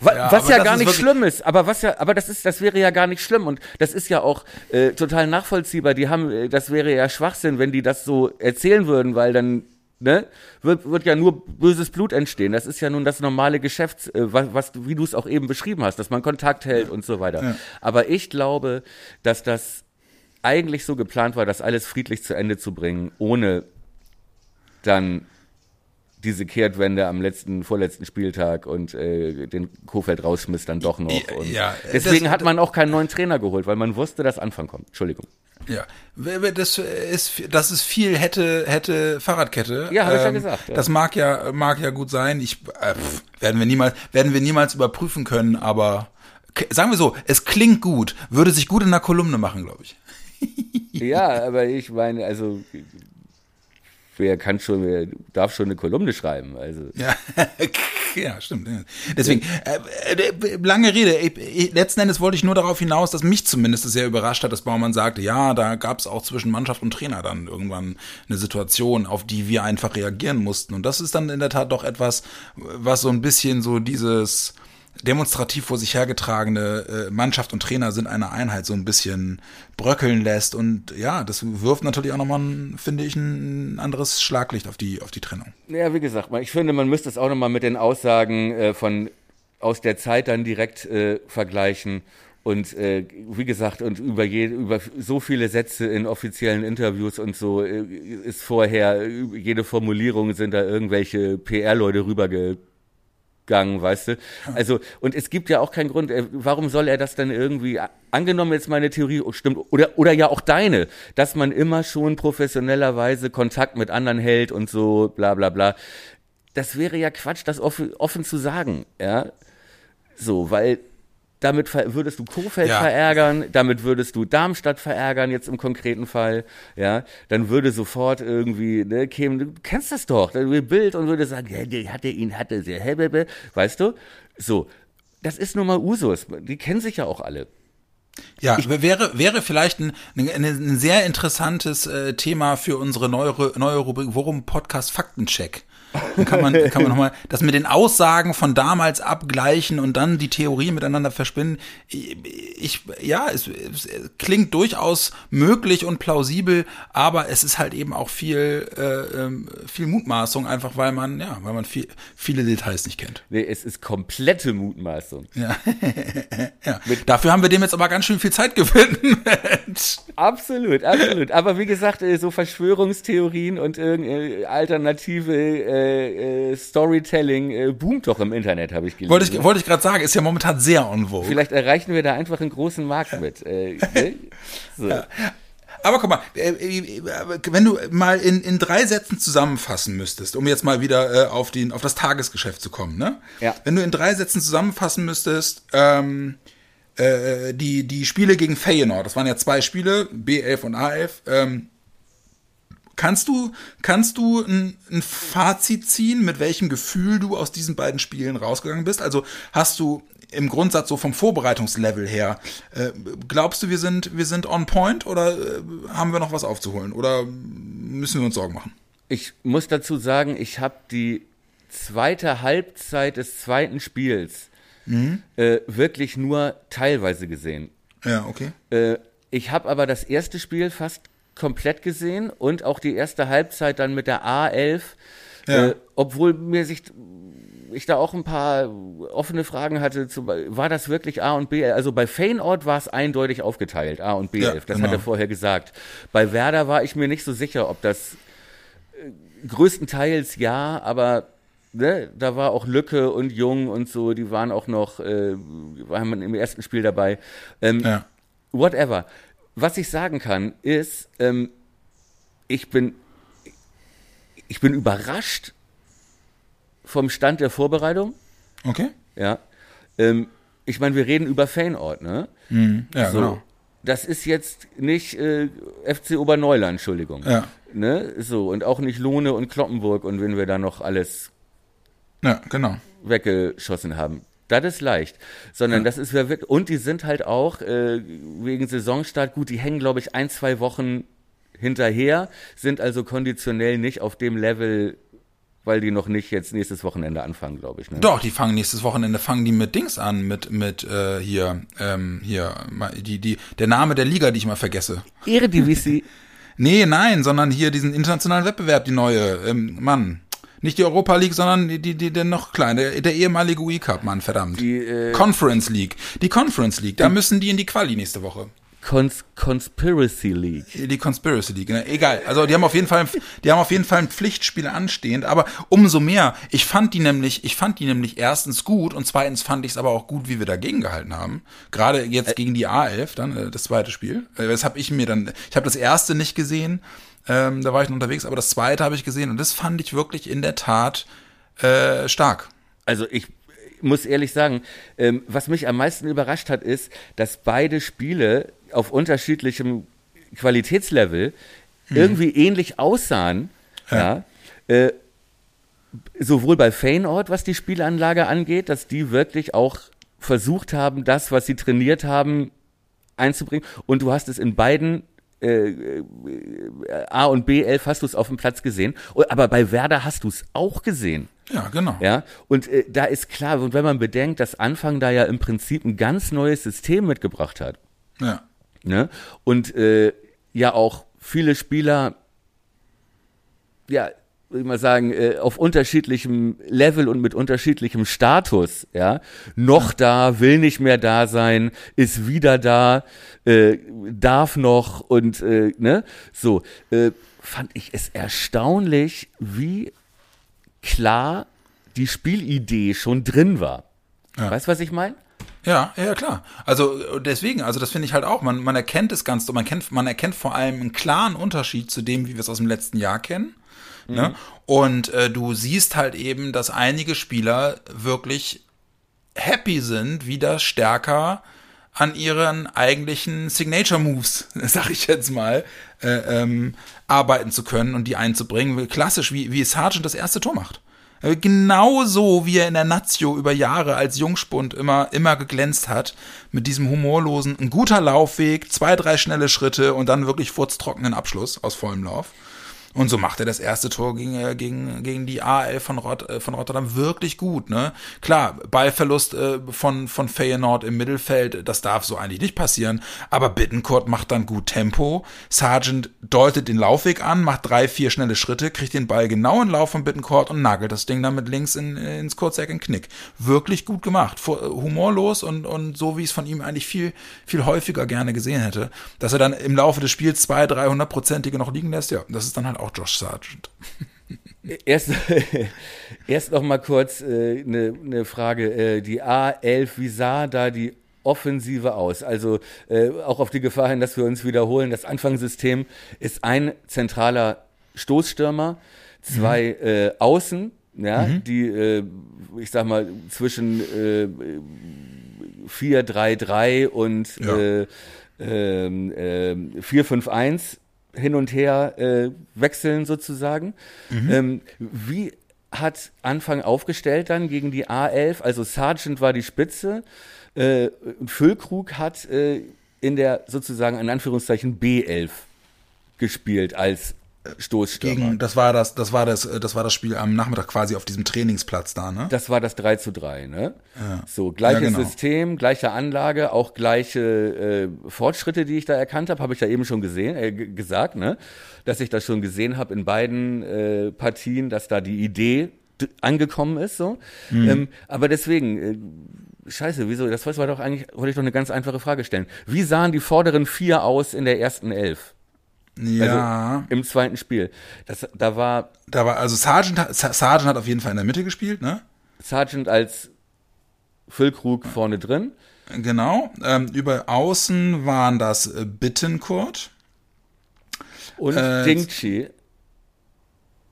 Was ja, was ja gar nicht schlimm ist, aber was ja, aber das ist, das wäre ja gar nicht schlimm und das ist ja auch äh, total nachvollziehbar. Die haben, äh, das wäre ja Schwachsinn, wenn die das so erzählen würden, weil dann ne, wird, wird ja nur böses Blut entstehen. Das ist ja nun das normale Geschäft, äh, was, was, wie du es auch eben beschrieben hast, dass man Kontakt hält ja. und so weiter. Ja. Aber ich glaube, dass das eigentlich so geplant war, das alles friedlich zu Ende zu bringen, ohne dann diese Kehrtwende am letzten, vorletzten Spieltag und äh, den Kofeld rausschmiss dann doch noch. Und ja, deswegen das, hat man auch keinen neuen Trainer geholt, weil man wusste, dass Anfang kommt. Entschuldigung. Ja, das ist, das ist viel hätte, hätte Fahrradkette. Ja, habe ich ja ähm, gesagt. Ja. Das mag ja, mag ja gut sein. Ich, äh, werden wir niemals, werden wir niemals überprüfen können, aber sagen wir so, es klingt gut, würde sich gut in einer Kolumne machen, glaube ich. ja, aber ich meine, also wer kann schon, wer darf schon eine Kolumne schreiben? Also. Ja, ja stimmt. Deswegen, äh, äh, lange Rede. Letzten Endes wollte ich nur darauf hinaus, dass mich zumindest sehr überrascht hat, dass Baumann sagte, ja, da gab es auch zwischen Mannschaft und Trainer dann irgendwann eine Situation, auf die wir einfach reagieren mussten. Und das ist dann in der Tat doch etwas, was so ein bisschen so dieses demonstrativ vor sich hergetragene äh, Mannschaft und Trainer sind eine Einheit so ein bisschen bröckeln lässt. Und ja, das wirft natürlich auch nochmal, finde ich, ein anderes Schlaglicht auf die, auf die Trennung. Ja, wie gesagt, ich finde, man müsste es auch nochmal mit den Aussagen äh, von aus der Zeit dann direkt äh, vergleichen. Und äh, wie gesagt, und über, je, über so viele Sätze in offiziellen Interviews und so äh, ist vorher, jede Formulierung sind da irgendwelche PR-Leute rüberge Gang, weißt du? Also, und es gibt ja auch keinen Grund, äh, warum soll er das dann irgendwie, angenommen jetzt meine Theorie oh, stimmt, oder, oder ja auch deine, dass man immer schon professionellerweise Kontakt mit anderen hält und so, bla, bla, bla. Das wäre ja Quatsch, das offen, offen zu sagen, ja? So, weil damit würdest du Kofeld ja. verärgern, damit würdest du Darmstadt verärgern, jetzt im konkreten Fall, ja, dann würde sofort irgendwie, ne, kämen, du kennst das doch, dann würde Bild und würde sagen, ja, der hatte ihn, hatte sehr, weißt du, so, das ist nun mal Usus, die kennen sich ja auch alle. Ja, ich, wäre, wäre vielleicht ein, ein, ein sehr interessantes äh, Thema für unsere neue, neue Rubrik Worum Podcast Faktencheck. Dann kann man, kann man nochmal das mit den Aussagen von damals abgleichen und dann die Theorien miteinander verspinnen. Ich, ja, es, es, klingt durchaus möglich und plausibel, aber es ist halt eben auch viel, äh, ähm, viel Mutmaßung, einfach weil man, ja, weil man viel, viele Details nicht kennt. Nee, es ist komplette Mutmaßung. Ja. ja. Dafür haben wir dem jetzt aber ganz schön viel Zeit gewidmet. absolut, absolut. Aber wie gesagt, äh, so Verschwörungstheorien und irgendeine alternative äh, äh, äh, Storytelling äh, boomt doch im Internet, habe ich gelesen. Wollte ich, wollte ich gerade sagen, ist ja momentan sehr on vogue. Vielleicht erreichen wir da einfach einen großen Markt mit. Äh, ne? so. ja. Aber guck mal, äh, wenn du mal in, in drei Sätzen zusammenfassen müsstest, um jetzt mal wieder äh, auf, den, auf das Tagesgeschäft zu kommen, ne? Ja. Wenn du in drei Sätzen zusammenfassen müsstest, ähm, äh, die, die Spiele gegen Feyenoord, das waren ja zwei Spiele, B11 und A11, ähm, Kannst du, kannst du ein, ein, Fazit ziehen, mit welchem Gefühl du aus diesen beiden Spielen rausgegangen bist? Also hast du im Grundsatz so vom Vorbereitungslevel her, äh, glaubst du, wir sind, wir sind on point oder äh, haben wir noch was aufzuholen? Oder müssen wir uns Sorgen machen? Ich muss dazu sagen, ich habe die zweite Halbzeit des zweiten Spiels mhm. äh, wirklich nur teilweise gesehen. Ja, okay. Äh, ich habe aber das erste Spiel fast komplett gesehen und auch die erste Halbzeit dann mit der A11, ja. äh, obwohl mir sich ich da auch ein paar offene Fragen hatte, zu, war das wirklich A und B? Also bei Feyenoord war es eindeutig aufgeteilt, A und B11, Ja, das genau. hat er vorher gesagt. Bei Werder war ich mir nicht so sicher, ob das äh, größtenteils ja, aber ne, da war auch Lücke und Jung und so, die waren auch noch, äh, waren im ersten Spiel dabei. Ähm, Ja. whatever. Was ich sagen kann, ist, ähm, ich bin, ich bin überrascht vom Stand der Vorbereitung. Okay. Ja. Ähm, ich meine, wir reden über Feyenoord, ne? Ja, so. genau. Das ist jetzt nicht äh, FC Oberneuland, Entschuldigung. Ja. Ne? So, und auch nicht Lohne und Kloppenburg und wenn wir da noch alles Ja, genau. weggeschossen haben. Das ist leicht. Sondern das ist ja wirklich, und die sind halt auch äh, wegen Saisonstart gut, die hängen, glaube ich, ein, zwei Wochen hinterher, sind also konditionell nicht auf dem Level, weil die noch nicht jetzt nächstes Wochenende anfangen, glaube ich. Ne? Doch, die fangen nächstes Wochenende fangen die mit Dings an, mit mit äh, hier ähm, hier die die der Name der Liga, die ich mal vergesse. Eredivisie, Nee, nein, sondern hier diesen internationalen Wettbewerb, die neue ähm, Mann. Nicht die Europa League, sondern die, die, die der noch kleine, der, der ehemalige UI Cup, Mann, verdammt. Die, äh, Conference League. Die Conference League, da müssen die in die Quali nächste Woche. Cons Conspiracy League. Die Conspiracy League, ne? egal. Also die haben auf jeden Fall, die haben auf jeden Fall ein Pflichtspiel anstehend, aber umso mehr. Ich fand die nämlich, ich fand die nämlich erstens gut und zweitens fand ich es aber auch gut, wie wir dagegen gehalten haben. Gerade jetzt gegen die A11, dann äh, das zweite Spiel. Äh, Das habe ich mir dann, ich habe das erste nicht gesehen, ähm, da war ich noch unterwegs, aber das zweite habe ich gesehen und das fand ich wirklich in der Tat äh, stark. Also ich muss ehrlich sagen, ähm, was mich am meisten überrascht hat, ist, dass beide Spiele auf unterschiedlichem Qualitätslevel irgendwie ähnlich aussahen. Ja. Äh, sowohl bei Feyenoord, was die Spielanlage angeht, dass die wirklich auch versucht haben, das, was sie trainiert haben, einzubringen. Und du hast es in beiden äh, äh, A und B 11 hast du es auf dem Platz gesehen. Aber bei Werder hast du es auch gesehen. Ja, genau. Ja, und äh, da ist klar, und wenn man bedenkt, dass Anfang da ja im Prinzip ein ganz neues System mitgebracht hat, Ja. ne? Und äh, ja auch viele Spieler, ja, würde ich mal sagen, äh, auf unterschiedlichem Level und mit unterschiedlichem Status, ja, noch da, will nicht mehr da sein, ist wieder da, äh, darf noch und äh, ne, so, äh, fand ich es erstaunlich, wie klar die Spielidee schon drin war. Weißt du, was ich meine? Ja, ja, klar. Also äh, deswegen, also das finde ich halt auch, man, man erkennt es ganz, man kennt, man erkennt vor allem einen klaren Unterschied zu dem, wie wir es aus dem letzten Jahr kennen. Ne? Und äh, du siehst halt eben, dass einige Spieler wirklich happy sind, wieder stärker an ihren eigentlichen Signature Moves, sag ich jetzt mal, äh, ähm, arbeiten zu können und die einzubringen. Klassisch, wie, wie Sargent das erste Tor macht. Äh, Genauso wie er in der Nazio über Jahre als Jungspund immer, immer geglänzt hat, mit diesem humorlosen, ein guter Laufweg, zwei, drei schnelle Schritte und dann wirklich furztrockenen Abschluss aus vollem Lauf. Und so macht er das erste Tor gegen, äh, gegen, gegen die A11 von, Rot, äh, von Rotterdam wirklich gut. Ne? Klar, Ballverlust äh, von, von Feyenoord im Mittelfeld, das darf so eigentlich nicht passieren. Aber Bittencourt macht dann gut Tempo. Sargent deutet den Laufweg an, macht drei, vier schnelle Schritte, kriegt den Ball genau in Lauf von Bittencourt und nagelt das Ding dann mit links in, ins Kurzeck in Knick. Wirklich gut gemacht. Humorlos und, und so, wie ich es von ihm eigentlich viel, viel häufiger gerne gesehen hätte. Dass er dann im Laufe des Spiels zwei, dreihundertprozentige noch liegen lässt, ja, das ist dann halt auch Josh Sargent. Erst, erst noch mal kurz eine äh, ne- ne Frage. Äh, die A11, wie sah da die Offensive aus? Also äh, auch auf die Gefahr hin, dass wir uns wiederholen. Das Anfangssystem ist ein zentraler Stoßstürmer, zwei äh, Außen, ja, die, äh, ich sag mal, zwischen äh, 4-3-3 und Ja. äh, ähm, ähm, 4-5-1 hin und her äh, wechseln sozusagen. Ähm, wie hat Anfang aufgestellt dann gegen die A11? Also Sargent war die Spitze. Äh, Füllkrug hat äh, in der sozusagen in Anführungszeichen B11 gespielt als Stoßstürmer. Gegen, das war das, das war das, äh, das war das Spiel am Nachmittag quasi auf diesem Trainingsplatz da, ne? Das war das 3 zu 3, ne? So, gleiches Ja, genau. System, gleiche Anlage, auch gleiche äh, Fortschritte, die ich da erkannt habe, habe ich ja eben schon gesehen, äh, gesagt, ne? Dass ich das schon gesehen habe in beiden äh, Partien, dass da die Idee angekommen ist, so. Mhm. Ähm, aber deswegen, äh, scheiße, wieso, das war doch eigentlich, wollte ich doch eine ganz einfache Frage stellen. Wie sahen die vorderen vier aus in der ersten Elf? Ja, Also im zweiten Spiel. Das, da war da war, also Sargent, Sa- Sargent hat auf jeden Fall in der Mitte gespielt, ne? Sargent als Füllkrug vorne drin. Genau. Ähm, über außen waren das äh, Bittencourt. Und Äh, Dingchi.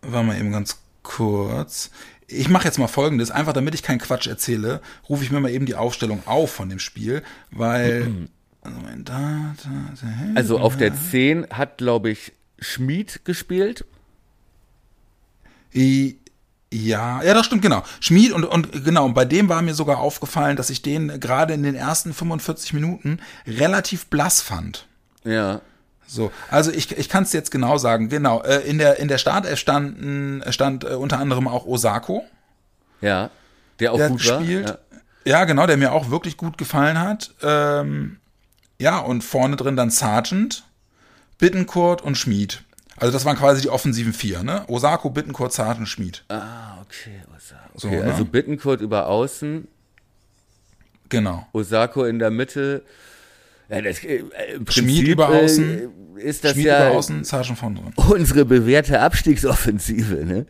War mal eben ganz kurz. Ich mache jetzt mal folgendes, einfach damit ich keinen Quatsch erzähle, rufe ich mir mal eben die Aufstellung auf von dem Spiel, weil. Also, auf der 10 hat, glaube ich, Schmied gespielt. I- Ja, ja, das stimmt, genau. Schmied und, und genau, und bei dem war mir sogar aufgefallen, dass ich den gerade in den ersten 45 Minuten relativ blass fand. Ja. So, also ich, ich kann es jetzt genau sagen, genau. Äh, in der in der Startelf standen stand äh, unter anderem auch Osako, Ja. Der auch der gut war. gespielt. Ja. Ja. genau, der mir auch wirklich gut gefallen hat. Ähm, ja, und vorne drin dann Sargent, Bittencourt und Schmied. Also das waren quasi die offensiven vier, ne? Osako, Bittencourt, Sargent, Schmied. Ah, okay. Osako. So, Okay, ne? also Bittencourt über außen, Genau. Osako in der Mitte. Ja, das, äh, Schmied über außen, Äh, ist das Schmied ja über außen, Sargent vorne drin. unsere bewährte Abstiegsoffensive, ne?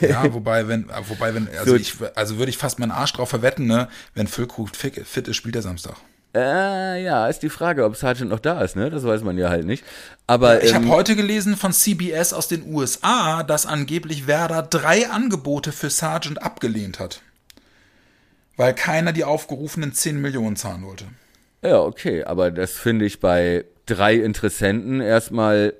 Ja, wobei, wenn, wobei, wenn, also So. ich, also würde ich fast meinen Arsch drauf verwetten, ne? Wenn Füllkrug fit ist, spielt er Samstag. Äh, ja, ist die Frage, ob Sargent noch da ist, ne? Das weiß man ja halt nicht. Aber Ich habe ähm, heute gelesen von CBS aus den USA, dass angeblich Werder drei Angebote für Sargent abgelehnt hat. Weil keiner die aufgerufenen 10 Millionen zahlen wollte. Ja, okay, aber das finde ich bei drei Interessenten erstmal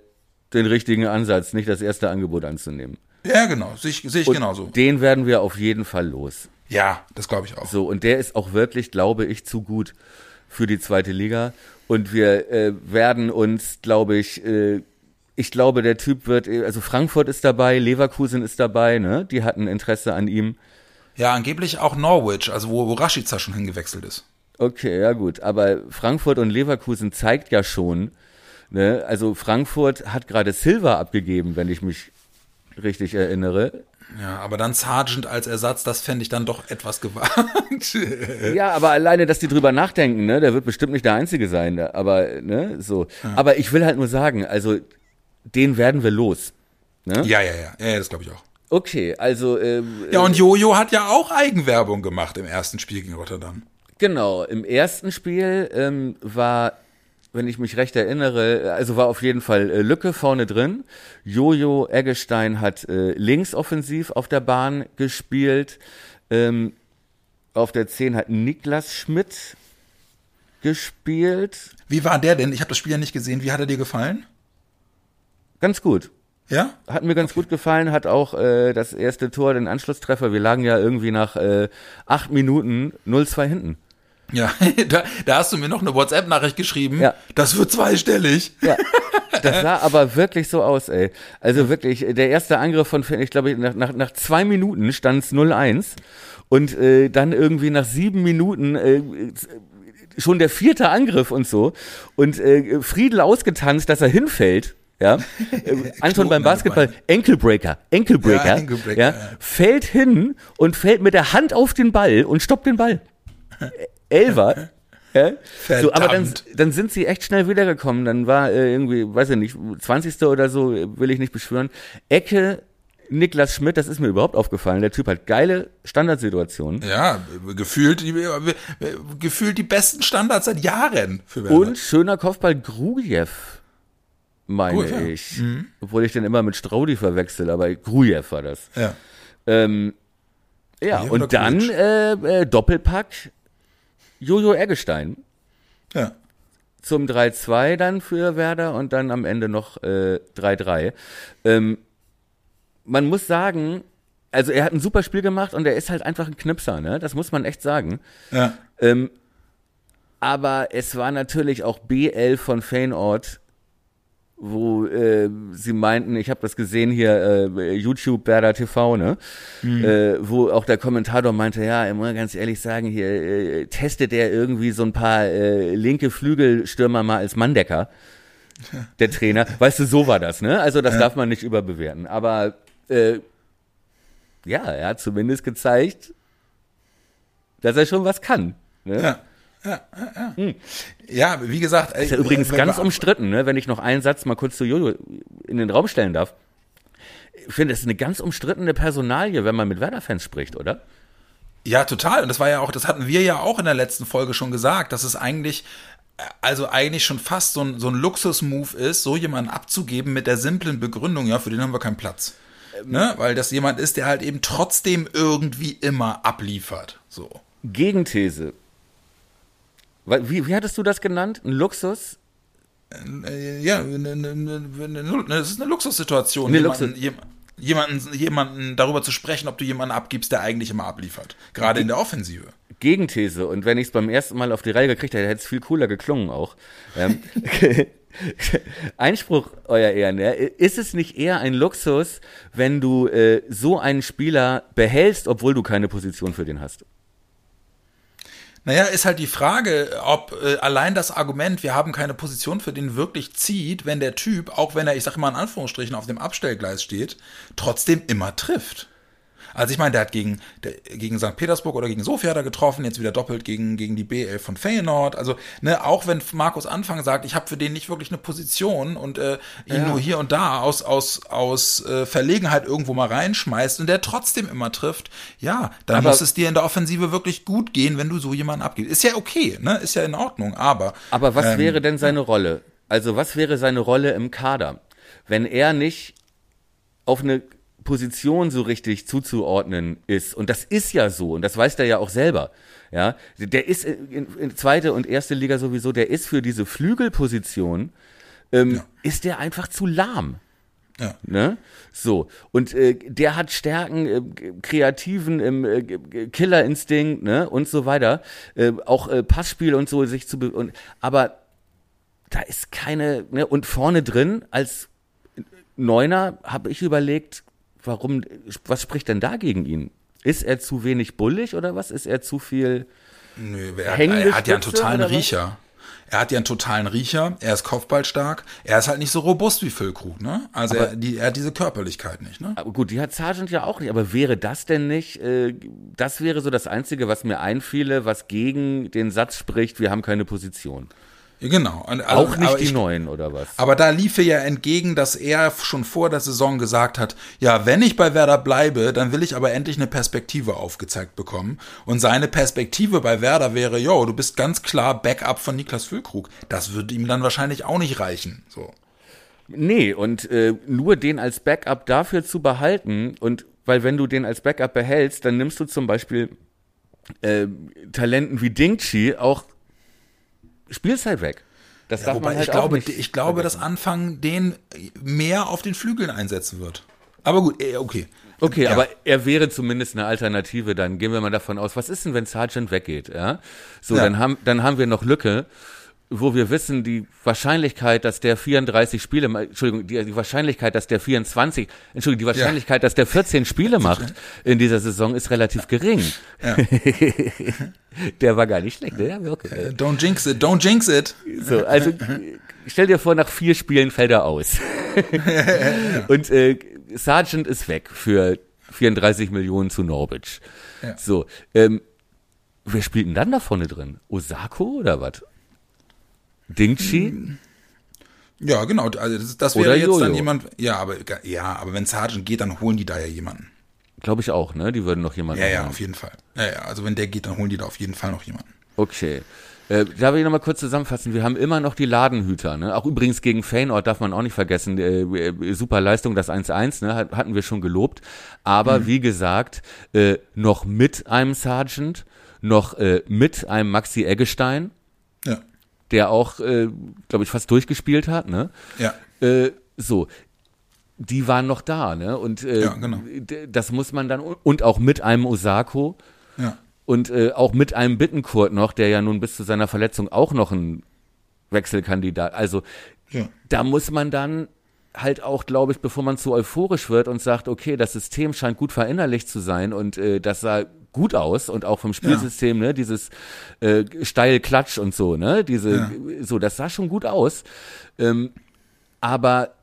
den richtigen Ansatz, nicht das erste Angebot anzunehmen. Ja, genau. Sehe ich, sehe ich genauso. Den werden wir auf jeden Fall los. Ja, das glaube ich auch. So, und der ist auch wirklich, glaube ich, zu gut für die zweite Liga. Und wir äh, werden uns, glaube ich, äh, ich glaube, der Typ wird, äh, also Frankfurt ist dabei, Leverkusen ist dabei, ne? Die hatten Interesse an ihm. Ja, angeblich auch Norwich, also wo, wo Rashica schon hingewechselt ist. Okay, ja gut. Aber Frankfurt und Leverkusen zeigt ja schon, ne? Also Frankfurt hat gerade Silva abgegeben, wenn ich mich richtig erinnere. Ja, aber dann Sargent als Ersatz, das fände ich dann doch etwas gewagt. Ja, aber alleine, dass die drüber nachdenken, ne, der wird bestimmt nicht der Einzige sein, aber, ne, so. Aber ich will halt nur sagen, also, den werden wir los. Ne? ja, ja, ja, ja, ja das glaube ich auch. Okay, also, ähm, Ja, und Jojo hat ja auch Eigenwerbung gemacht im ersten Spiel gegen Rotterdam. genau, im ersten Spiel ähm, war, wenn ich mich recht erinnere, also war auf jeden Fall äh, Lücke vorne drin. Jojo Eggestein hat äh, links offensiv auf der Bahn gespielt. Ähm, auf der 10 hat Niklas Schmidt gespielt. Wie war der denn? Ich habe das Spiel ja nicht gesehen. Wie hat er dir gefallen? Ganz gut. Ja? Hat mir ganz gut gefallen, hat auch äh, das erste Tor, den Anschlusstreffer. Wir lagen ja irgendwie nach äh, acht Minuten 0-2 hinten. Ja, da, da hast du mir noch eine WhatsApp-Nachricht geschrieben. Ja. Das wird zweistellig. Ja, das sah aber wirklich so aus, ey. Also wirklich, der erste Angriff von, ich glaube, nach, nach, nach zwei Minuten stand es 0-1 und äh, dann irgendwie nach sieben Minuten äh, schon der vierte Angriff und so und äh, Friedel ausgetanzt, dass er hinfällt. Ja, Anton beim Basketball. Enkelbreaker, Enkelbreaker, Ja, Ankle-Breaker, ja, ja. fällt hin und fällt mit der Hand auf den Ball und stoppt den Ball. Elfer. Ja? So, aber dann, dann sind sie echt schnell wiedergekommen. Dann war äh, irgendwie, weiß ich nicht, 20. oder so, äh, will ich nicht beschwören. Ecke, Niklas Schmidt, das ist mir überhaupt aufgefallen. Der Typ hat geile Standardsituationen. Ja, gefühlt die, gefühlt die besten Standards seit Jahren. Und schöner Kopfball Grujew, meine Grujew, ja. ich. Obwohl ich den immer mit Straudi verwechsel, aber Grujew war das. Ja. Ähm, ja, und dann äh, äh, Doppelpack Jojo Eggestein. ja. zum 3-2 dann für Werder und dann am Ende noch äh, 3-3. Ähm, man muss sagen, also er hat ein super Spiel gemacht und er ist halt einfach ein Knipser, ne? Das muss man echt sagen. Ja. Ähm, aber es war natürlich auch BL von Feyenoord, wo äh, sie meinten, ich habe das gesehen hier, äh, YouTube Werder TV, ne? Äh, wo auch der Kommentator meinte, ja, ich muss ganz ehrlich sagen, hier äh, testet er irgendwie so ein paar äh, linke Flügelstürmer mal als Manndecker. Der Trainer, weißt du, so war das, ne? Also das darf man nicht überbewerten. Aber äh, ja, er hat zumindest gezeigt, dass er schon was kann. Ne? Ja. Ja, ja, ja. Hm. ja, wie gesagt. Ist ja übrigens äh, ganz umstritten, ne? wenn ich noch einen Satz mal kurz zu Jojo in den Raum stellen darf. Ich finde, es ist eine ganz umstrittene Personalie, wenn man mit Werder-Fans spricht, oder? Ja, total. Und das war ja auch, das hatten wir ja auch in der letzten Folge schon gesagt, dass es eigentlich, also eigentlich schon fast so ein, so ein Luxus-Move ist, so jemanden abzugeben mit der simplen Begründung, ja, für den haben wir keinen Platz. Ähm, ne? Weil das jemand ist, der halt eben trotzdem irgendwie immer abliefert. So. Gegenthese. Wie, wie hattest du das genannt? Ein Luxus? Äh, ja, das ist eine Luxussituation. Eine jemanden, Luxus. jemanden, jemanden darüber zu sprechen, ob du jemanden abgibst, der eigentlich immer abliefert. Gerade in der Offensive. Gegenthese. Und wenn ich es beim ersten Mal auf die Reihe gekriegt hätte, hätte es viel cooler geklungen auch. Ähm, Einspruch, euer Ehren, ja? ist es nicht eher ein Luxus, wenn du äh, so einen Spieler behältst, obwohl du keine Position für den hast? Naja, ist halt die Frage, ob äh, allein das Argument, wir haben keine Position für den wirklich zieht, wenn der Typ, auch wenn er, ich sag mal in Anführungsstrichen, auf dem Abstellgleis steht, trotzdem immer trifft. Also ich meine, der hat gegen, der, gegen St. Petersburg oder gegen Sofia da getroffen, jetzt wieder doppelt gegen, gegen die BL von Feyenoord. Also, ne, auch wenn Markus Anfang sagt, ich habe für den nicht wirklich eine Position und äh, ihn ja. nur hier und da aus, aus, aus äh, Verlegenheit irgendwo mal reinschmeißt und der trotzdem immer trifft, ja, dann aber, muss es dir in der Offensive wirklich gut gehen, wenn du so jemanden abgibst. Ist ja okay, ne? Ist ja in Ordnung, aber. Aber was ähm, wäre denn seine Rolle? Also, was wäre seine Rolle im Kader? Wenn er nicht auf eine Position so richtig zuzuordnen ist. Und das ist ja so, und das weiß der ja auch selber. Ja, der ist in, in zweite und erste Liga sowieso, der ist für diese Flügelposition, ähm, ja. ist der einfach zu lahm. Ja. Ne? So. Und äh, der hat Stärken, äh, kreativen ähm, äh, Killerinstinkt, ne? Und so weiter. Äh, auch äh, Passspiel und so sich zu be und, aber da ist keine, ne? Und vorne drin als Neuner habe ich überlegt, warum, was spricht denn da gegen ihn? Ist er zu wenig bullig oder was? Ist er zu viel Nö, er, er hat ja einen totalen Riecher. Er hat ja einen totalen Riecher, er ist kopfballstark, er ist halt nicht so robust wie Füllkrug, ne? Also er, die, er hat diese Körperlichkeit nicht, ne? Aber gut, die hat Sargent ja auch nicht, aber wäre das denn nicht, äh, das wäre so das Einzige, was mir einfiele, was gegen den Satz spricht, wir haben keine Position. Genau. Also, auch nicht die ich, neuen oder was? Aber da lief er ja entgegen, dass er schon vor der Saison gesagt hat, ja, wenn ich bei Werder bleibe, dann will ich aber endlich eine Perspektive aufgezeigt bekommen. Und seine Perspektive bei Werder wäre, jo, du bist ganz klar Backup von Niklas Füllkrug. Das würde ihm dann wahrscheinlich auch nicht reichen. So. Nee, und äh, nur den als Backup dafür zu behalten und weil wenn du den als Backup behältst, dann nimmst du zum Beispiel äh, Talenten wie Dingchi auch Spielzeit weg. Das ja, wobei man halt ich glaube, ich glaube, dass Anfang den mehr auf den Flügeln einsetzen wird. Aber gut, eh, okay. Okay, ja. aber er wäre zumindest eine Alternative, dann gehen wir mal davon aus, was ist denn, wenn Sargent weggeht, ja? So, ja. dann haben, dann haben wir noch Lücke wo wir wissen, die Wahrscheinlichkeit, dass der 34 Spiele, Entschuldigung, die, die Wahrscheinlichkeit, dass der 24, Entschuldigung, die Wahrscheinlichkeit, ja. dass der 14 Spiele macht in dieser Saison ist relativ gering. Ja. der war gar nicht schlecht, ne? Wirklich. Uh, don't jinx it, don't jinx it. So, also stell dir vor, nach vier Spielen fällt er aus. Und äh, Sargent ist weg für 34 Millionen zu Norwich. Ja. So, ähm, wer spielt denn dann da vorne drin? Osako oder was? Dingchi? Hm. Ja, genau. Also das, das wäre jetzt Jojo. dann jemand. Ja, aber ja, aber wenn Sergeant geht, dann holen die da ja jemanden. Glaube ich auch, ne? Die würden noch jemanden. Ja, ja, auf jeden Fall. Ja, ja, also wenn der geht, dann holen die da auf jeden Fall noch jemanden. Okay. Äh, da will ich nochmal kurz zusammenfassen. Wir haben immer noch die Ladenhüter. Ne? Auch übrigens gegen Feyenoord darf man auch nicht vergessen. Äh, äh super Leistung, das 1-1, ne? hatten wir schon gelobt. Aber mhm. wie gesagt, äh, noch mit einem Sergeant, noch äh, mit einem Maxi Eggestein. Der auch, äh, glaube ich, fast durchgespielt hat, ne? Ja. Äh, so. Die waren noch da, ne? Und äh, ja, genau. das muss man dann, und auch mit einem Osako. Ja. Und äh, auch mit einem Bittenkurt noch, der ja nun bis zu seiner Verletzung auch noch ein Wechselkandidat. Also ja. da muss man dann halt auch, glaube ich, bevor man zu euphorisch wird und sagt, okay, das System scheint gut verinnerlicht zu sein und äh, das sah gut aus und auch vom Spielsystem, ja. ne, dieses äh, steil Klatsch und so, ne, diese, ja. so, das sah schon gut aus. Ähm, aber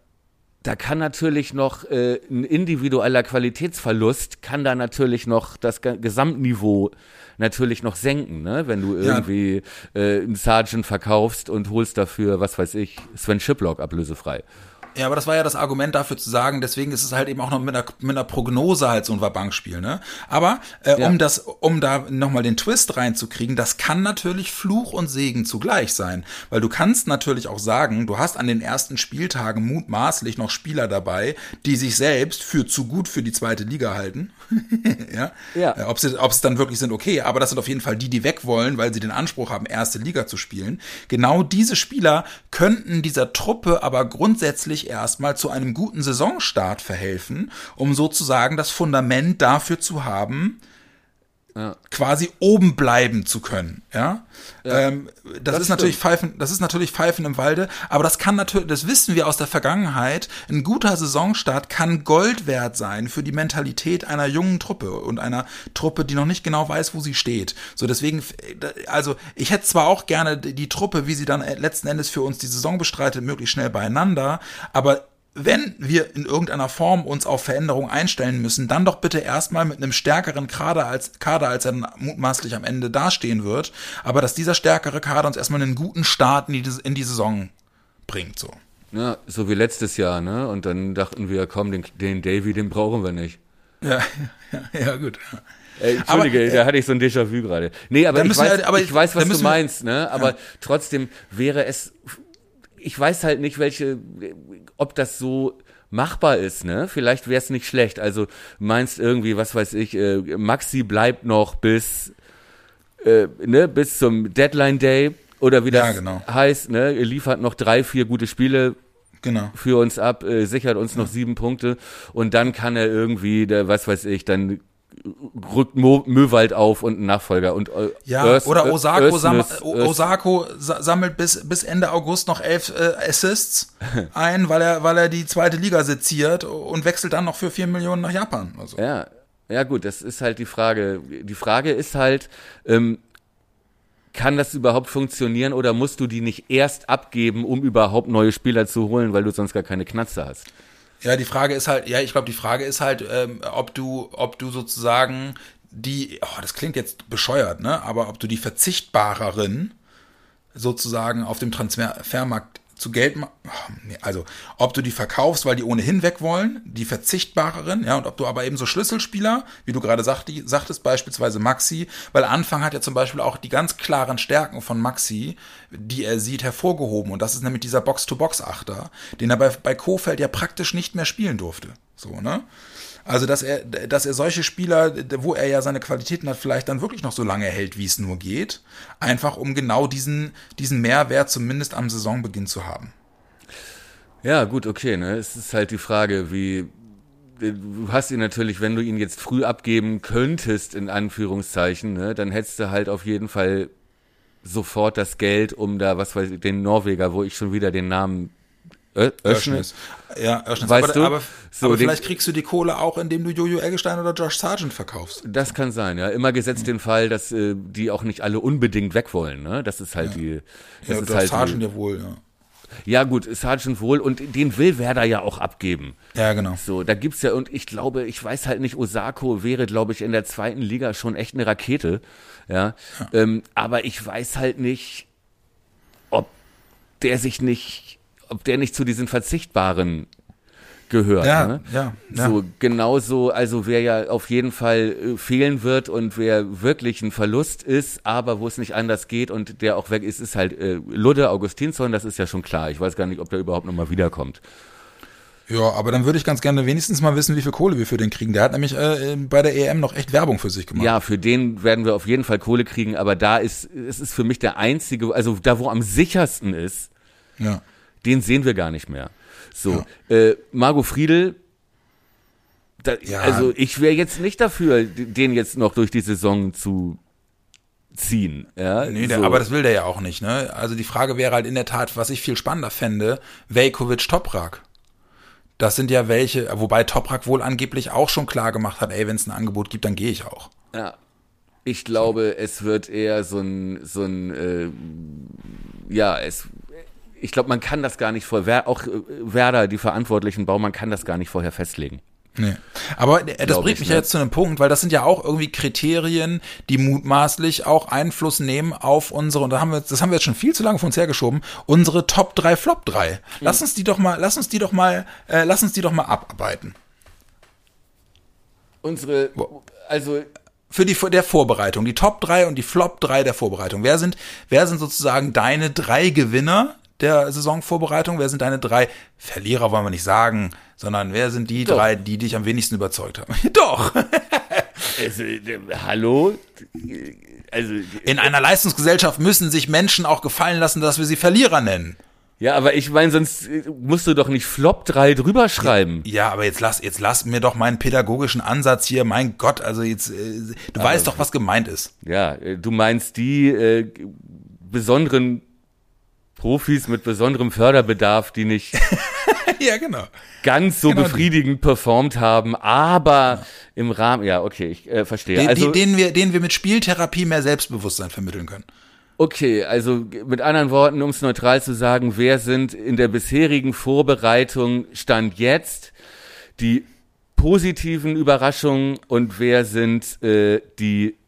da kann natürlich noch äh, ein individueller Qualitätsverlust, kann da natürlich noch das Gesamtniveau natürlich noch senken, ne? wenn du irgendwie ja. äh, einen Sergeant verkaufst und holst dafür, was weiß ich, Sven Shiplock ablösefrei. Ja, aber das war ja das Argument dafür zu sagen, deswegen ist es halt eben auch noch mit einer, mit einer Prognose halt so ein Bankspiel, ne? Aber äh, ja. um das, um da nochmal den Twist reinzukriegen, das kann natürlich Fluch und Segen zugleich sein. Weil du kannst natürlich auch sagen, du hast an den ersten Spieltagen mutmaßlich noch Spieler dabei, die sich selbst für zu gut für die zweite Liga halten. ja. ja. Äh, ob sie, ob es dann wirklich sind, okay, aber das sind auf jeden Fall die, die weg wollen, weil sie den Anspruch haben, erste Liga zu spielen. Genau diese Spieler könnten dieser Truppe aber grundsätzlich erstmal zu einem guten Saisonstart verhelfen, um sozusagen das Fundament dafür zu haben, ja. quasi oben bleiben zu können. Ja, ja ähm, das, das, ist natürlich Pfeifen, das ist natürlich Pfeifen im Walde, aber das kann natürlich, das wissen wir aus der Vergangenheit. Ein guter Saisonstart kann Gold wert sein für die Mentalität einer jungen Truppe und einer Truppe, die noch nicht genau weiß, wo sie steht. So deswegen, also ich hätte zwar auch gerne die Truppe, wie sie dann letzten Endes für uns die Saison bestreitet, möglichst schnell beieinander, aber wenn wir in irgendeiner Form uns auf Veränderung einstellen müssen, dann doch bitte erstmal mit einem stärkeren Kader als, Kader, als er mutmaßlich am Ende dastehen wird, aber dass dieser stärkere Kader uns erstmal einen guten Start in die, in die Saison bringt, so. Ja, so wie letztes Jahr, ne? Und dann dachten wir, komm, den, den Davy, den brauchen wir nicht. Ja, ja, ja gut. Äh, Entschuldige, aber, äh, da hatte ich so ein Déjà-vu gerade. Nee, aber, ich weiß, wir, aber ich weiß, was du meinst, ne? Aber ja. trotzdem wäre es ich weiß halt nicht, welche, ob das so machbar ist, ne? Vielleicht wäre es nicht schlecht. Also meinst irgendwie, was weiß ich, äh, Maxi bleibt noch bis, äh, ne, bis zum Deadline Day oder wie das ja, genau. heißt, ne? Er liefert noch drei, vier gute Spiele genau. für uns ab, äh, sichert uns noch sieben Punkte und dann kann er irgendwie, der, was weiß ich, dann rückt Mo Möwald auf und ein Nachfolger und äh, ja Örs, oder Osako, sam Osako sammelt bis bis Ende August noch elf äh, Assists ein, weil er weil er die zweite Liga seziert und wechselt dann noch für vier Millionen nach Japan. Also. Ja, ja gut, das ist halt die Frage. Die Frage ist halt, ähm, kann das überhaupt funktionieren oder musst du die nicht erst abgeben, um überhaupt neue Spieler zu holen, weil du sonst gar keine Knatze hast? Ja, die Frage ist halt, ja, ich glaube, die Frage ist halt, ähm, ob du, ob du sozusagen die, oh, das klingt jetzt bescheuert, ne? Aber ob du die verzichtbareren sozusagen auf dem Transfermarkt zu Geld, also ob du die verkaufst, weil die ohnehin weg wollen, die verzichtbareren, ja, und ob du aber eben so Schlüsselspieler, wie du gerade sagte, sagtest, beispielsweise Maxi, weil Anfang hat ja zum Beispiel auch die ganz klaren Stärken von Maxi, die er sieht, hervorgehoben. Und das ist nämlich dieser Box-to-Box-Achter, den er bei, bei Kofeld ja praktisch nicht mehr spielen durfte. So, ne? Also, dass er, dass er solche Spieler, wo er ja seine Qualitäten hat, vielleicht dann wirklich noch so lange hält, wie es nur geht. Einfach um genau diesen, diesen Mehrwert zumindest am Saisonbeginn zu haben. Ja, gut, okay, ne? Es ist halt die Frage, wie, du hast ihn natürlich, wenn du ihn jetzt früh abgeben könntest, in Anführungszeichen, ne, dann hättest du halt auf jeden Fall sofort das Geld, um da, was weiß ich, den Norweger, wo ich schon wieder den Namen Öschnis. Ja, Öschnis. Weißt aber, du? Aber, so aber vielleicht kriegst du die Kohle auch, indem du Jojo Eggestein oder Josh Sargent verkaufst. Das kann sein, ja. Immer gesetzt den Fall, dass äh, die auch nicht alle unbedingt weg wollen. Ne? Das ist halt ja. die. Das ja, ist halt Sargent ja wohl, ja. Ja, gut, Sergeant wohl und den will Werder ja auch abgeben. Ja, genau. So, da gibt's ja, und ich glaube, ich weiß halt nicht, Osako wäre, glaube ich, in der zweiten Liga schon echt eine Rakete. Ja. ja. Ähm, aber ich weiß halt nicht, ob der sich nicht ob der nicht zu diesen verzichtbaren gehört. Ja, ne? ja, ja. So genauso, also wer ja auf jeden Fall äh, fehlen wird und wer wirklich ein Verlust ist, aber wo es nicht anders geht und der auch weg ist, ist halt äh, Ludde Augustinsson, das ist ja schon klar. Ich weiß gar nicht, ob der überhaupt nochmal wiederkommt. Ja, aber dann würde ich ganz gerne wenigstens mal wissen, wie viel Kohle wir für den kriegen. Der hat nämlich äh, bei der EM noch echt Werbung für sich gemacht. Ja, für den werden wir auf jeden Fall Kohle kriegen, aber da ist, es ist für mich der einzige, also da wo am sichersten ist, ja den sehen wir gar nicht mehr. So, ja. äh, Margot Friedel, da, ja. also ich wäre jetzt nicht dafür, den jetzt noch durch die Saison zu ziehen. Ja, nee, der, aber das will der ja auch nicht. Ne? Also die Frage wäre halt in der Tat, was ich viel spannender fände, Velkovic Toprak. Das sind ja welche, wobei Toprak wohl angeblich auch schon klar gemacht hat, ey, wenn es ein Angebot gibt, dann gehe ich auch. Ja. Ich glaube, so. es wird eher so ein, so ein, äh, ja, es, ich glaube, man kann das gar nicht vorher, auch äh, Werder, die Verantwortlichen Bau, man kann das gar nicht vorher festlegen. Nee. Aber äh, das Glaub bringt ich, mich ne? ja jetzt zu einem Punkt, weil das sind ja auch irgendwie Kriterien, die mutmaßlich auch Einfluss nehmen auf unsere, und da haben wir, das haben wir jetzt schon viel zu lange von uns hergeschoben, unsere Top 3, Flop 3. Lass uns die doch mal, lass uns die doch mal, äh, lass uns die doch mal abarbeiten. Unsere, also Für die der Vorbereitung, die Top 3 und die Flop 3 der Vorbereitung. Wer sind, wer sind sozusagen deine drei Gewinner der Saisonvorbereitung? Wer sind deine drei Verlierer, wollen wir nicht sagen, sondern wer sind die Doch. drei, die dich am wenigsten überzeugt haben? Doch! Also, äh, hallo? Also, In einer Leistungsgesellschaft müssen sich Menschen auch gefallen lassen, dass wir sie Verlierer nennen. ja, aber ich meine, sonst äh, musst du doch nicht Flop 3 drüber schreiben. Ja, aber jetzt lass, jetzt lass mir doch meinen pädagogischen Ansatz hier. Mein Gott, also jetzt, äh, du weißt doch, was gemeint ist. Ja, äh, du meinst die äh, besonderen Profis mit besonderem Förderbedarf, die nicht ja, genau. ganz so Genau die. befriedigend performt haben, aber im Rahmen, ja, okay, ich äh, verstehe. Den, also, denen, wir, denen wir mit Spieltherapie mehr Selbstbewusstsein vermitteln können. okay, also mit anderen Worten, um es neutral zu sagen, wer sind in der bisherigen Vorbereitung Stand jetzt die positiven Überraschungen und wer sind äh, die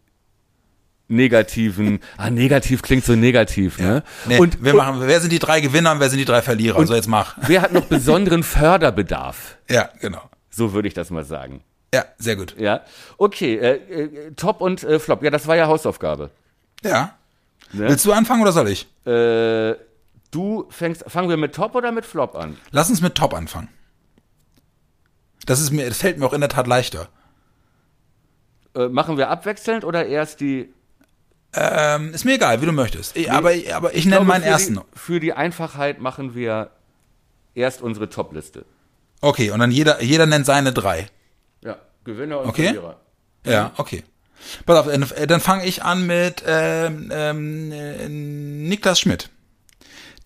negativen, ah, negativ klingt so negativ, ne? Nee, und, wir machen, wer sind die drei Gewinner und wer sind die drei Verlierer? so, jetzt mach. Wer hat noch besonderen Förderbedarf? Ja, genau. So würde ich das mal sagen. Ja, sehr gut. Ja, okay, äh, äh, Top und äh, Flop. Ja, das war ja Hausaufgabe. Ja. Ne? Willst du anfangen oder soll ich? Äh, du fängst, fangen wir mit Top oder mit Flop an? Lass uns mit Top anfangen. Das ist mir, das fällt mir auch in der Tat leichter. Äh, machen wir abwechselnd oder erst die? Ähm, ist mir egal, wie du möchtest. Ich, aber, aber ich nenne glaube, meinen ersten. Die, für die Einfachheit machen wir erst unsere Top-Liste. Okay, und dann jeder, jeder nennt seine drei. Ja, Gewinner und Okay. Verlierer. Ja, okay. Pass auf, äh, dann fange ich an mit ähm, ähm, äh, Niklas Schmidt.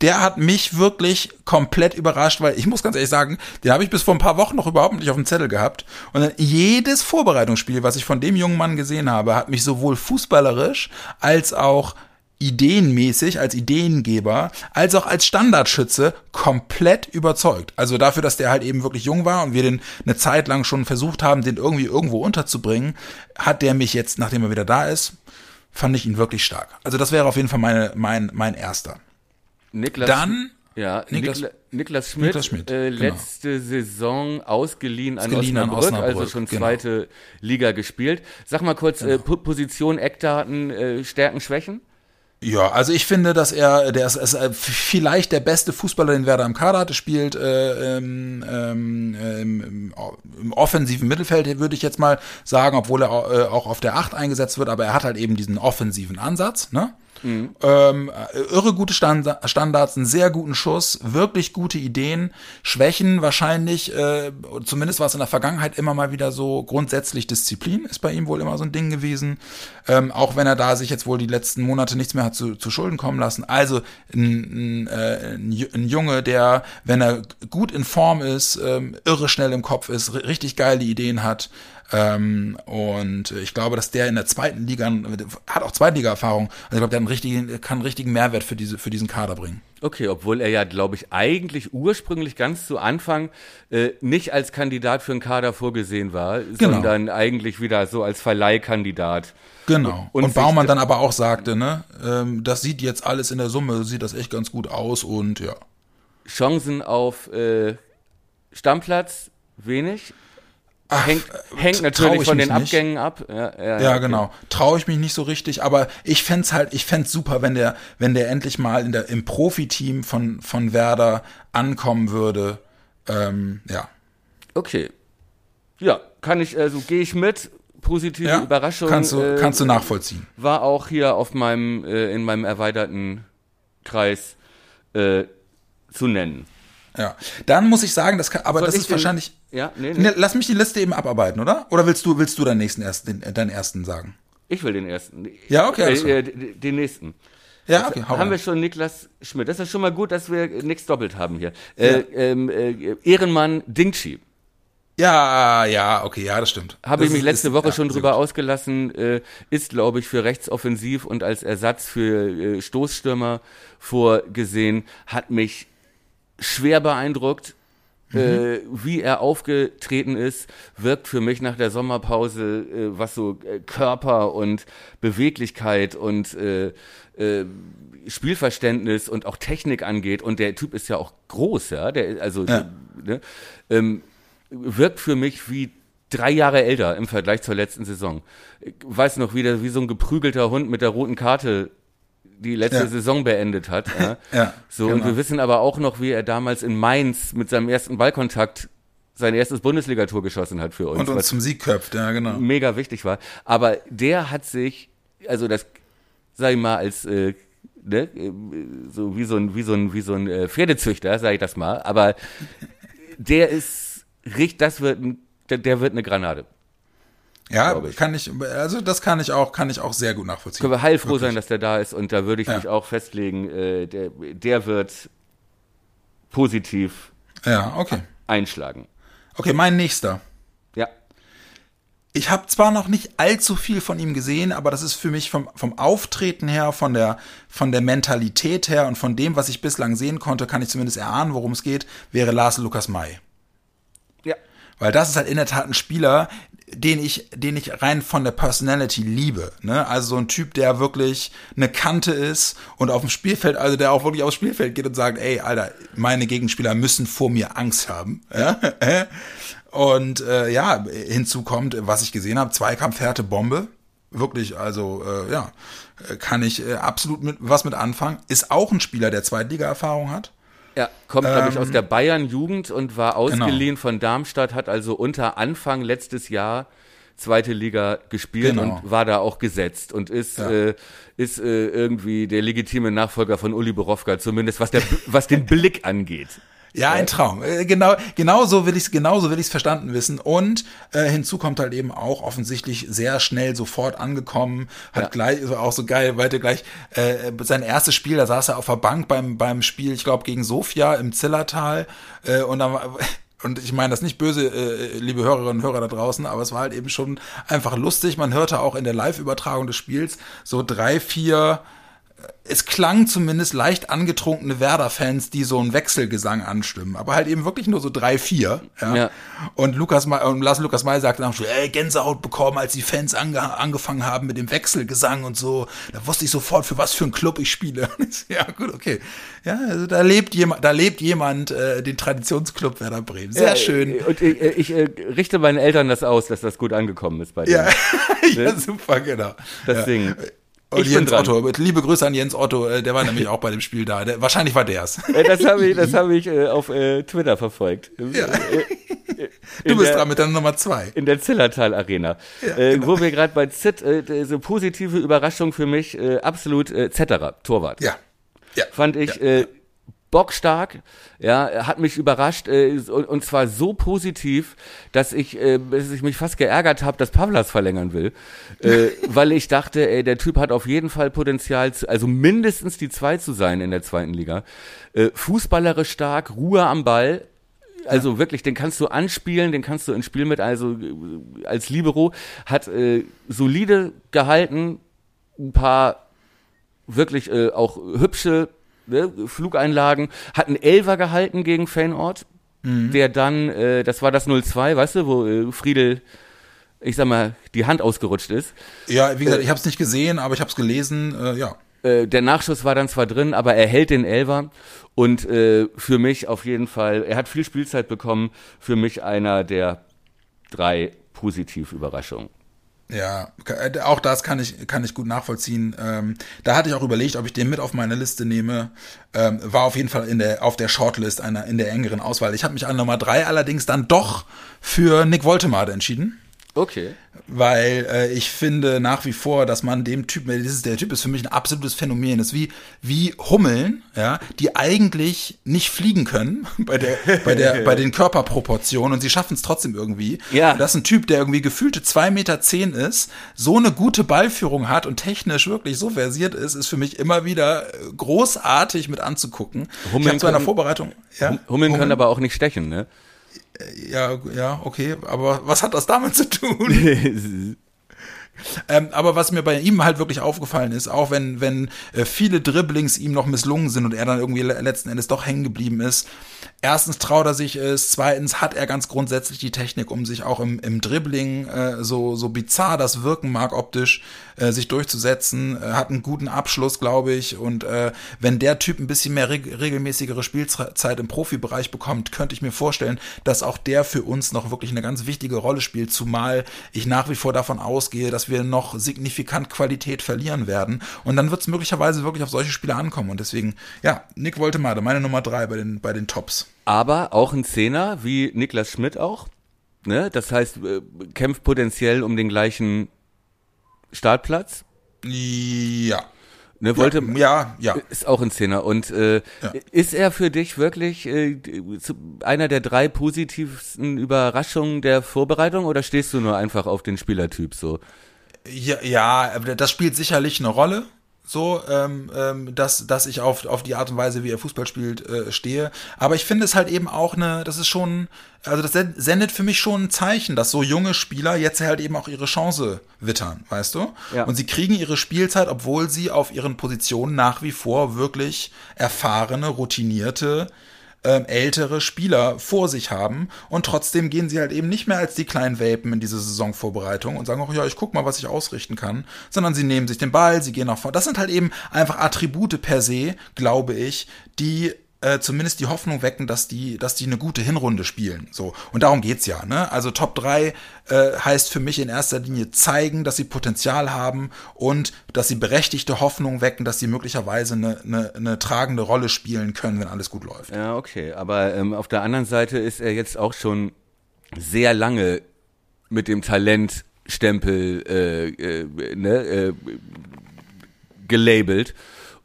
Der hat mich wirklich komplett überrascht, weil ich muss ganz ehrlich sagen, den habe ich bis vor ein paar Wochen noch überhaupt nicht auf dem Zettel gehabt. Und dann jedes Vorbereitungsspiel, was ich von dem jungen Mann gesehen habe, hat mich sowohl fußballerisch als auch ideenmäßig, als Ideengeber, als auch als Standardschütze komplett überzeugt. Also dafür, dass der halt eben wirklich jung war und wir den eine Zeit lang schon versucht haben, den irgendwie irgendwo unterzubringen, hat der mich jetzt, nachdem er wieder da ist, fand ich ihn wirklich stark. Also das wäre auf jeden Fall meine, mein, mein erster. Niklas, Dann ja, Niklas- Nikla, Niklas Schmidt, Niklas Schmidt, äh, genau. letzte Saison ausgeliehen an, Ausgeliehen an Osnabrück, also Osnabrück, schon genau. zweite Liga gespielt. Sag mal kurz, äh, Po- Position, Eckdaten, äh, Stärken, Schwächen? Ja, also ich finde, dass er, der ist, ist äh, vielleicht der beste Fußballer, den Werder im Kader hatte, spielt äh, ähm, ähm, ähm, im offensiven Mittelfeld, würde ich jetzt mal sagen, obwohl er äh, auch auf der Acht eingesetzt wird, aber er hat halt eben diesen offensiven Ansatz, ne? Ähm, äh, irre gute Stand Standards, einen sehr guten Schuss, wirklich gute Ideen, Schwächen wahrscheinlich, äh, zumindest war es in der Vergangenheit immer mal wieder so, grundsätzlich Disziplin ist bei ihm wohl immer so ein Ding gewesen, ähm, auch wenn er da sich jetzt wohl die letzten Monate nichts mehr hat zu, zu Schulden kommen lassen. Also ein, ein, äh, ein ein Junge, der, wenn er gut in Form ist, ähm, irre schnell im Kopf ist, ri- richtig geile Ideen hat, ähm, und ich glaube, dass der in der zweiten Liga, hat auch Zweitliga-Erfahrung, also ich glaube, der einen richtigen, kann einen richtigen Mehrwert für, diese, für diesen Kader bringen. Okay, obwohl er ja, glaube ich, eigentlich ursprünglich ganz zu Anfang äh, nicht als Kandidat für einen Kader vorgesehen war, Genau. sondern eigentlich wieder so als Verleihkandidat. Genau. Und Und, Baumann dann aber auch sagte, ne, ähm, das sieht jetzt alles in der Summe, sieht das echt ganz gut aus und ja. Chancen auf äh, Stammplatz wenig. Hängt, hängt trau natürlich ich von den nicht. Abgängen ab. Ja, ja, Ja, okay. genau. Traue ich mich nicht so richtig, aber ich fänd's halt, ich fänd's super, wenn der, wenn der endlich mal in der, im Profiteam von, von Werder ankommen würde. Ähm, ja. Okay. Ja, kann ich, also gehe ich mit. Positive ja. Überraschung. Kannst du, äh, kannst du nachvollziehen. War auch hier auf meinem, äh, in meinem erweiterten Kreis äh, zu nennen. Ja. Dann muss ich sagen, das kann, aber Soll das ist wahrscheinlich, Ja, nee, nee. Ne, lass mich die Liste eben abarbeiten, oder? Oder willst du, willst du deinen nächsten ersten, den, deinen ersten sagen? Ich will den ersten. Ja, okay, alles Äh, äh, den nächsten. Ja, okay, hau haben wir schon Niklas Schmidt. Das ist schon mal gut, dass wir nichts doppelt haben hier. Äh, ähm, äh, Ehrenmann Dingchi. Ja, ja, okay, ja, das stimmt. Habe das ich mich ist- letzte ist- Woche ja, schon drüber gut. ausgelassen, äh, ist, glaube ich, für rechtsoffensiv und als Ersatz für äh, Stoßstürmer vorgesehen, hat mich schwer beeindruckt. Mhm. Äh, wie er aufgetreten ist, wirkt für mich nach der Sommerpause, äh, was so äh, Körper und Beweglichkeit und äh, äh, Spielverständnis und auch Technik angeht. Und der Typ ist ja auch groß, ja. Der, also Ja. ne, ähm, wirkt für mich wie drei Jahre älter im Vergleich zur letzten Saison. Ich weiß noch, wie, der, wie so ein geprügelter Hund mit der roten Karte die letzte Ja. Saison beendet hat. Ja. Ja, so, und genau. wir wissen aber auch noch, wie er damals in Mainz mit seinem ersten Ballkontakt sein erstes Bundesligator geschossen hat für uns. Und uns zum Sieg köpft, ja, genau. mega wichtig war. Aber der hat sich, also das, sag ich mal, als äh, ne, so wie so ein, wie so ein, wie so ein äh, Pferdezüchter, sag ich das mal, aber der ist richtig, das wird der wird eine Granate. Ja, ich. kann ich, also das kann ich auch, kann ich auch sehr gut nachvollziehen. Können wir heilfroh Wirklich. sein, dass der da ist und da würde ich Ja. mich auch festlegen, äh, der, der wird positiv Ja, okay. einschlagen. Okay, mein nächster. Ja. Ich habe zwar noch nicht allzu viel von ihm gesehen, aber das ist für mich vom, vom Auftreten her, von der, von der Mentalität her und von dem, was ich bislang sehen konnte, kann ich zumindest erahnen, worum es geht, wäre Lars Lukas May. Ja. Weil das ist halt in der Tat ein Spieler, den ich, den ich rein von der Personality liebe. Ne? Also so ein Typ, der wirklich eine Kante ist und auf dem Spielfeld, also der auch wirklich aufs Spielfeld geht und sagt, ey, Alter, meine Gegenspieler müssen vor mir Angst haben. Ja? Und äh, ja, hinzu kommt, was ich gesehen habe, Zweikampfhärte Bombe. Wirklich, also äh, ja, äh, kann ich äh, absolut mit, was mit anfangen. Ist auch ein Spieler, der Zweitliga-Erfahrung hat. Ja, kommt, glaube Ähm, ich, aus der Bayern-Jugend und war ausgeliehen Genau. von Darmstadt, hat also unter Anfang letztes Jahr zweite Liga gespielt Genau. und war da auch gesetzt und ist, Ja. äh, ist äh, irgendwie der legitime Nachfolger von Uli Borowka, zumindest was, der, was den Blick angeht. Ja, ein Traum. Äh, Genau, genau so will ich es, genau so will ich es verstanden wissen. Und äh, hinzu kommt halt eben auch offensichtlich sehr schnell sofort angekommen, hat Ja. gleich also auch so geil, weiter gleich äh, sein erstes Spiel, da saß er auf der Bank beim beim Spiel, ich glaube gegen Sofia im Zillertal äh, und dann war- und ich meine das nicht böse, äh, liebe Hörerinnen und Hörer da draußen, aber es war halt eben schon einfach lustig. Man hörte auch in der Live-Übertragung des Spiels so drei, vier es klang zumindest leicht angetrunkene Werder-Fans, die so einen Wechselgesang anstimmen, aber halt eben wirklich nur so drei, vier. Ja. Ja. Und Lukas May, und Lars Lukas May sagte nach ey, Gänsehaut bekommen, als die Fans ange angefangen haben mit dem Wechselgesang und so. Da wusste ich sofort, für was für einen Club ich spiele. Ich ja, gut, okay. Ja, also da lebt jemand, da lebt jemand äh, den Traditionsclub Werder Bremen. Sehr Ja, schön. äh, Und ich, äh, ich äh, richte meinen Eltern das aus, dass das gut angekommen ist bei denen. Ja, ja super, genau. Das ja. Ding. Ich bin Jens. Otto, liebe Grüße an Jens Otto, äh, der war nämlich auch bei dem Spiel da. Der, wahrscheinlich war der's. Äh, Das habe ich, das hab ich äh, auf äh, Twitter verfolgt. Ja. Äh, Du bist der- dran mit der Nummer zwei. in der Zillertal Arena. äh, genau. Wo wir gerade bei Zit, äh, so positive Überraschung für mich, äh, absolut äh, Zetterer, Torwart. Ja. Ja. Fand ich Ja. Bockstark, ja, hat mich überrascht äh, und, und zwar so positiv, dass ich, äh, dass ich mich fast geärgert habe, dass Pavlas verlängern will, äh, weil ich dachte, ey, der Typ hat auf jeden Fall Potenzial, zu, also mindestens die zwei zu sein in der zweiten Liga. Äh, fußballerisch stark, Ruhe am Ball, also wirklich, den kannst du anspielen, den kannst du ins Spiel mit, also äh, als Libero, hat äh, solide gehalten, ein paar wirklich äh, auch hübsche ne, Flugeinlagen, hat einen Elfer gehalten gegen Feyenoord, der dann, äh, das war das 0-2, weißt du, wo äh, Friedel, ich sag mal, die Hand ausgerutscht ist. Ja, wie gesagt, ich habe es nicht gesehen, aber ich habe es gelesen. Äh, ja. Äh, der Nachschuss war dann zwar drin, aber er hält den Elfer und äh, für mich auf jeden Fall, er hat viel Spielzeit bekommen, für mich einer der drei Positivüberraschungen. Ja, äh, auch das kann ich, kann ich gut nachvollziehen. Ähm, da hatte ich auch überlegt, ob ich den mit auf meine Liste nehme. Ähm, war auf jeden Fall in der, auf der Shortlist einer, in der engeren Auswahl. Ich habe mich an Nummer drei allerdings dann doch für Nick Woltemade entschieden. Okay. weil äh, ich finde nach wie vor, dass man dem Typen, dieses, der Typ ist für mich ein absolutes Phänomen, ist wie, wie Hummeln, ja, die eigentlich nicht fliegen können bei der, bei der, bei den Körperproportionen und sie schaffen es trotzdem irgendwie. Ja. Und Das ist ein Typ, der irgendwie gefühlte zwei Meter zehn ist, so eine gute Ballführung hat und technisch wirklich so versiert ist, ist für mich immer wieder äh, großartig mit anzugucken. ich Hummeln habe zwar in der können- Vorbereitung, ja. Hummeln können aber auch nicht stechen, ne? Ja, ja, okay, aber was hat das damit zu tun? Ähm, aber was mir bei ihm halt wirklich aufgefallen ist, auch wenn, wenn äh, viele Dribblings ihm noch misslungen sind und er dann irgendwie letzten Endes doch hängen geblieben ist, erstens traut er sich es, zweitens hat er ganz grundsätzlich die Technik, um sich auch im, im Dribbling, äh, so, so bizarr das wirken mag optisch, äh, sich durchzusetzen, äh, hat einen guten Abschluss, glaube ich, und äh, wenn der Typ ein bisschen mehr reg regelmäßigere Spielzeit im Profibereich bekommt, könnte ich mir vorstellen, dass auch der für uns noch wirklich eine ganz wichtige Rolle spielt, zumal ich nach wie vor davon ausgehe, dass wir noch signifikant Qualität verlieren werden und dann wird es möglicherweise wirklich auf solche Spiele ankommen und deswegen, ja, Nick Woltemade, meine Nummer drei bei den, bei den Tops. Aber auch ein Zehner, wie Niklas Schmidt auch. Ne? Das heißt, äh, kämpft potenziell um den gleichen Startplatz. Ja. Ne, wollte, ja, ja, Ist auch ein Zehner. Und äh, ja. ist er für dich wirklich äh, einer der drei positivsten Überraschungen der Vorbereitung oder stehst du nur einfach auf den Spielertyp so? Ja, ja, das spielt sicherlich eine Rolle so, ähm, ähm, dass, dass ich auf, auf die Art und Weise, wie er Fußball spielt, äh, stehe. Aber ich finde es halt eben auch eine, das ist schon, also das sendet für mich schon ein Zeichen, dass so junge Spieler jetzt halt eben auch ihre Chance wittern, weißt du? Ja. Und sie kriegen ihre Spielzeit, obwohl sie auf ihren Positionen nach wie vor wirklich erfahrene, routinierte ähm, ältere Spieler vor sich haben und trotzdem gehen sie halt eben nicht mehr als die kleinen Welpen in diese Saisonvorbereitung und sagen auch, ja, ich guck mal, was ich ausrichten kann, sondern sie nehmen sich den Ball, sie gehen nach vorne. Das sind halt eben einfach Attribute per se, glaube ich, die äh, zumindest die Hoffnung wecken, dass die, dass die eine gute Hinrunde spielen. So. Und darum geht's ja, ne? Also Top 3 äh, heißt für mich in erster Linie zeigen, dass sie Potenzial haben und dass sie berechtigte Hoffnung wecken, dass sie möglicherweise eine, eine, eine tragende Rolle spielen können, wenn alles gut läuft. Ja, okay. Aber ähm, auf der anderen Seite ist er jetzt auch schon sehr lange mit dem Talentstempel äh, äh, ne, äh, gelabelt.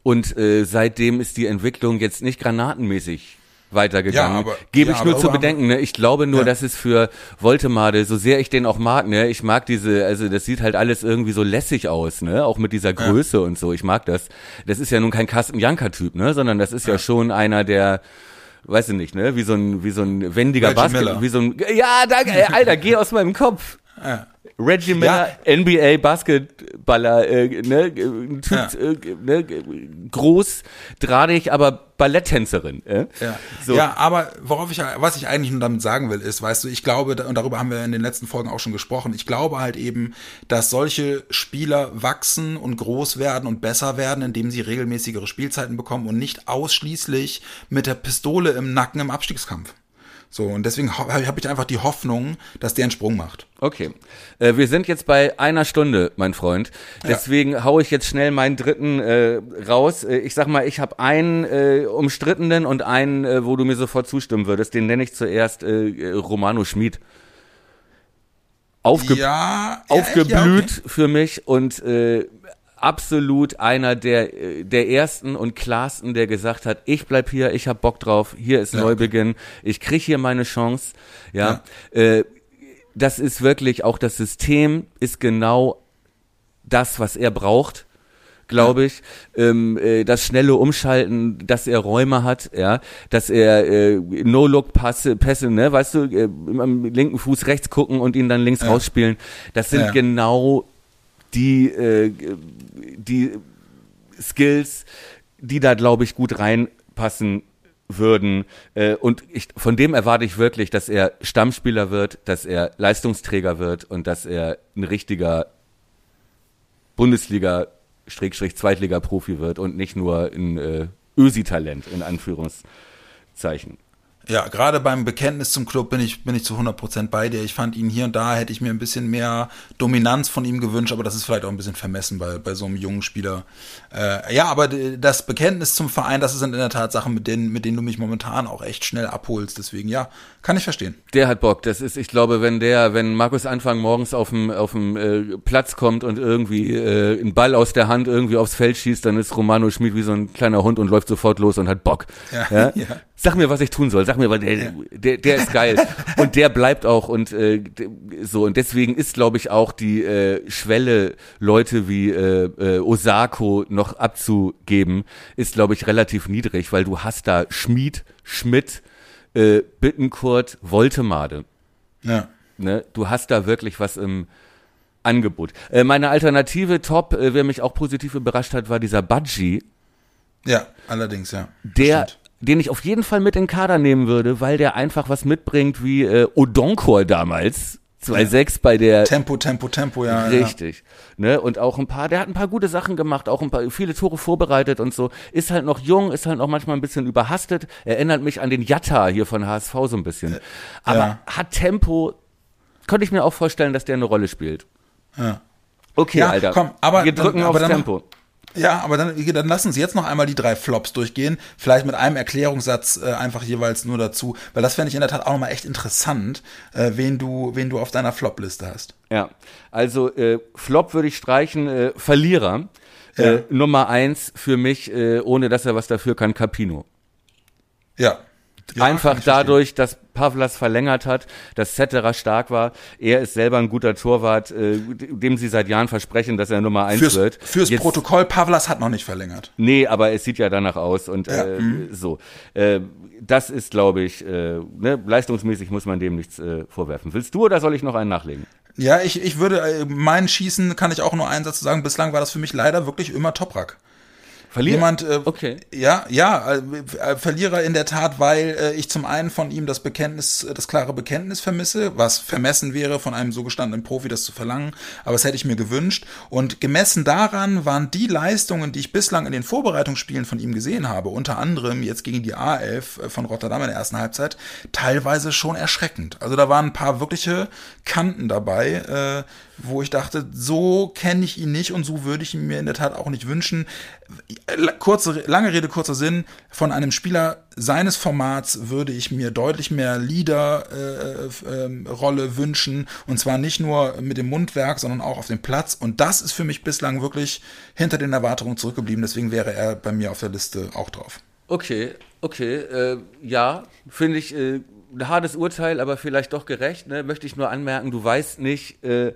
Und äh, seitdem ist die Entwicklung jetzt nicht granatenmäßig weitergegangen. Ja, aber, Gebe ja, ich nur zu bedenken. Ne? Ich glaube nur, ja. dass es für Voltemade, so sehr ich den auch mag, ne, ich mag diese, also das sieht halt alles irgendwie so lässig aus, ne, auch mit dieser Größe ja. und so. Ich mag das. Das ist ja nun kein Carsten Janker-Typ, ne, sondern das ist ja, schon einer, der weiß ich nicht, ne, wie so ein, wie so ein wendiger Basket, wie so ein, ja, danke, Alter, geh aus meinem Kopf. Ja. Reggie Miller, ja. NBA Basketballer, äh, ne, typ, ja. äh, ne, groß, drahtig, aber Balletttänzerin. Äh? Ja. So. ja, aber worauf ich, was ich eigentlich nur damit sagen will, ist, weißt du, ich glaube, und darüber haben wir in den letzten Folgen auch schon gesprochen, ich glaube halt eben, dass solche Spieler wachsen und groß werden und besser werden, indem sie regelmäßigere Spielzeiten bekommen und nicht ausschließlich mit der Pistole im Nacken im Abstiegskampf. So, und deswegen habe ich einfach die Hoffnung, dass der einen Sprung macht. Okay. Äh, wir sind jetzt bei einer Stunde, mein Freund. Deswegen ja. haue ich jetzt schnell meinen dritten äh, raus. Äh, ich sag mal, ich habe einen äh, umstrittenen und einen, äh, wo du mir sofort zustimmen würdest. Den nenne ich zuerst äh, Romano Schmid. Aufge ja, aufgeblüht ja, okay. für mich und äh, absolut einer der, äh, der ersten und klarsten, der gesagt hat, ich bleib hier, ich hab Bock drauf, hier ist ja, Neubeginn, ich krieg hier meine Chance. Ja, ja. Äh, das ist wirklich auch das System ist genau das, was er braucht glaube ich, ähm, äh, das schnelle Umschalten, dass er Räume hat, ja, dass er äh, No-Look-Pässe, Pässe, ne, weißt du, äh, am linken Fuß rechts gucken und ihn dann links ja. rausspielen. Das sind ja. genau die, äh, die Skills, die da, glaube ich, gut reinpassen würden. Äh, und ich, von dem erwarte ich wirklich, dass er Stammspieler wird, dass er Leistungsträger wird und dass er ein richtiger Bundesliga, Schrägstrich Zweitliga-Profi wird und nicht nur ein äh, Ösi-Talent, in Anführungszeichen. Ja, gerade beim Bekenntnis zum Club bin ich, bin ich zu 100% bei dir. Ich fand ihn hier und da, hätte ich mir ein bisschen mehr Dominanz von ihm gewünscht, aber das ist vielleicht auch ein bisschen vermessen bei, bei so einem jungen Spieler. Äh, ja, aber das Bekenntnis zum Verein, das sind in der Tat Sachen, mit denen, mit denen du mich momentan auch echt schnell abholst. Deswegen, ja, kann ich verstehen. Der hat Bock. Das ist, ich glaube, wenn der, wenn Markus Anfang morgens auf dem, auf dem äh, Platz kommt und irgendwie äh, einen Ball aus der Hand irgendwie aufs Feld schießt, dann ist Romano Schmid wie so ein kleiner Hund und läuft sofort los und hat Bock. Ja, ja? ja. Sag mir, was ich tun soll. Sag mir, weil der, der, der ist geil. und der bleibt auch und äh, so. Und deswegen ist, glaube ich, auch die äh, Schwelle, Leute wie äh, äh, Osako noch abzugeben, ist, glaube ich, relativ niedrig, weil du hast da Schmied, Schmidt, äh, Bittenkurt, Woltemade. Ja. Ne? Du hast da wirklich was im Angebot. Äh, meine Alternative Top, äh, wer mich auch positiv überrascht hat, war dieser Budgie. Ja, allerdings, ja. Der, Stimmt. Den ich auf jeden Fall mit in den Kader nehmen würde, weil der einfach was mitbringt wie äh, Odonkor damals. 2-6 bei der Tempo, Tempo, Tempo, ja. Richtig. Ne? Und auch ein paar, der hat ein paar gute Sachen gemacht, auch ein paar, viele Tore vorbereitet und so. Ist halt noch jung, ist halt noch manchmal ein bisschen überhastet. Erinnert mich an den Jatta hier von HSV so ein bisschen. Aber ja. hat Tempo, könnte ich mir auch vorstellen, dass der eine Rolle spielt. Ja. Okay, Ja, Alter. komm, aber wir dann- drücken aber aufs dann- Tempo. Ja, aber dann, dann lass uns jetzt noch einmal die drei Flops durchgehen. Vielleicht mit einem Erklärungssatz äh, einfach jeweils nur dazu, weil das fände ich in der Tat auch nochmal echt interessant, äh, wen du, wen du auf deiner Flop-Liste hast. Ja, also äh, Flop würde ich streichen, äh, Verlierer. Ja. Äh, Nummer eins für mich, äh, ohne dass er was dafür kann, Capino. Ja. Ja, Einfach dadurch, dass Pavlas verlängert hat, dass Zetterer stark war. Er ist selber ein guter Torwart, äh, dem sie seit Jahren versprechen, dass er Nummer eins Fürs, wird. fürs Jetzt- Protokoll, Pavlas hat noch nicht verlängert. Nee, aber es sieht ja danach aus und Ja, äh, mhm. so. Äh, das ist, glaube ich, äh, ne, leistungsmäßig muss man dem nichts äh, vorwerfen. Willst du oder soll ich noch einen nachlegen? Ja, ich, ich würde, äh, mein Schießen kann ich auch nur einen Satz sagen. Bislang war das für mich leider wirklich immer Toprak. Verlierer? Jemand, äh, Okay. ja, ja, äh, äh, Verlierer in der Tat, weil äh, ich zum einen von ihm das Bekenntnis, äh, das klare Bekenntnis vermisse, was vermessen wäre, von einem so gestandenen Profi das zu verlangen, aber das hätte ich mir gewünscht. Und gemessen daran waren die Leistungen, die ich bislang in den Vorbereitungsspielen von ihm gesehen habe, unter anderem jetzt gegen die A11 von Rotterdam in der ersten Halbzeit, teilweise schon erschreckend. Also da waren ein paar wirkliche Kanten dabei, äh, wo ich dachte, so kenne ich ihn nicht und so würde ich ihn mir in der Tat auch nicht wünschen. Kurze, lange Rede, kurzer Sinn, von einem Spieler seines Formats würde ich mir deutlich mehr Leader-Rolle wünschen und zwar nicht nur mit dem Mundwerk, sondern auch auf dem Platz und das ist für mich bislang wirklich hinter den Erwartungen zurückgeblieben, deswegen wäre er bei mir auf der Liste auch drauf. Okay, okay, äh, ja, finde ich äh, ein hartes Urteil, aber vielleicht doch gerecht. Ne? Möchte ich nur anmerken, du weißt nicht, äh,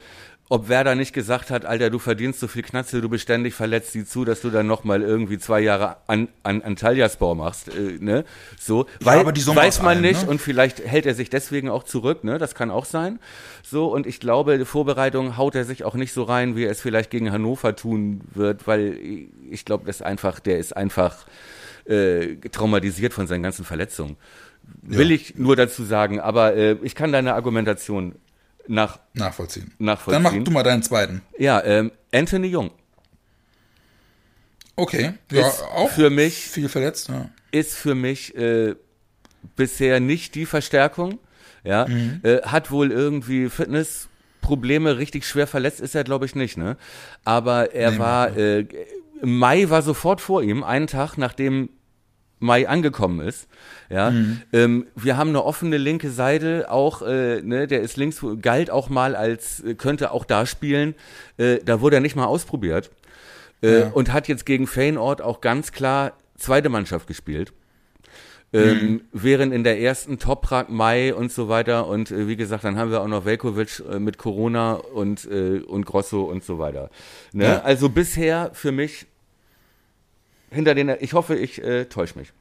ob Werder nicht gesagt hat, Alter, du verdienst so viel Knatze, du bist ständig verletzt, sieh zu, dass du dann nochmal irgendwie zwei Jahre an, an Antalyaspor machst, äh, ne? So, Ja, Wei- aber die Summe weiß man allem, nicht ne? und vielleicht hält er sich deswegen auch zurück, ne? Das kann auch sein. So, und ich glaube, die Vorbereitung haut er sich auch nicht so rein, wie er es vielleicht gegen Hannover tun wird, weil ich glaube, das einfach, der ist einfach äh, traumatisiert von seinen ganzen Verletzungen. Will ich nur dazu sagen, aber äh, ich kann deine Argumentation nach, Nachvollziehen. Nachvollziehen. Dann mach du mal deinen zweiten. ja, ähm, Anthony Jung Okay, ja, Ist auch für mich- viel verletzt. Ja. ist für mich äh, bisher nicht die Verstärkung. Ja, Mhm. äh, hat wohl irgendwie Fitnessprobleme, richtig schwer verletzt ist er, glaube ich, nicht, ne? Aber er Nee, war, äh, Mai war sofort vor ihm, einen Tag nachdem Mai angekommen ist. Ja, Mhm. ähm, wir haben eine offene linke Seite, auch, äh, ne, der ist links, galt auch mal als, äh, könnte auch da spielen. Äh, da wurde er nicht mal ausprobiert. Äh, Ja. Und hat jetzt gegen Feyenoord auch ganz klar zweite Mannschaft gespielt. Ähm, Mhm. Während in der ersten Toprak Mai und so weiter und äh, wie gesagt, dann haben wir auch noch Velkovic äh, mit Corona und, äh, und Grosso und so weiter. Ne? Ja. Also bisher für mich hinter den, ich hoffe, ich äh, täusche mich.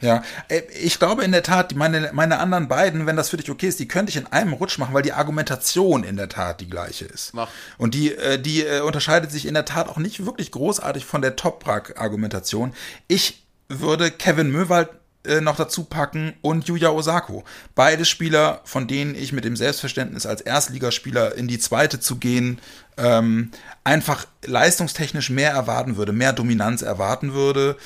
Ja, äh, ich glaube in der Tat, meine, meine anderen beiden, wenn das für dich okay ist, die könnte ich in einem Rutsch machen, weil die Argumentation in der Tat die gleiche ist. Mach. Und die, äh, die äh, unterscheidet sich in der Tat auch nicht wirklich großartig von der Toprak-Argumentation. Ich würde Kevin Möwald äh, noch dazu packen und Yuya Osako. Beide Spieler, von denen ich mit dem Selbstverständnis als Erstligaspieler in die zweite zu gehen, ähm, einfach leistungstechnisch mehr erwarten würde, mehr Dominanz erwarten würde.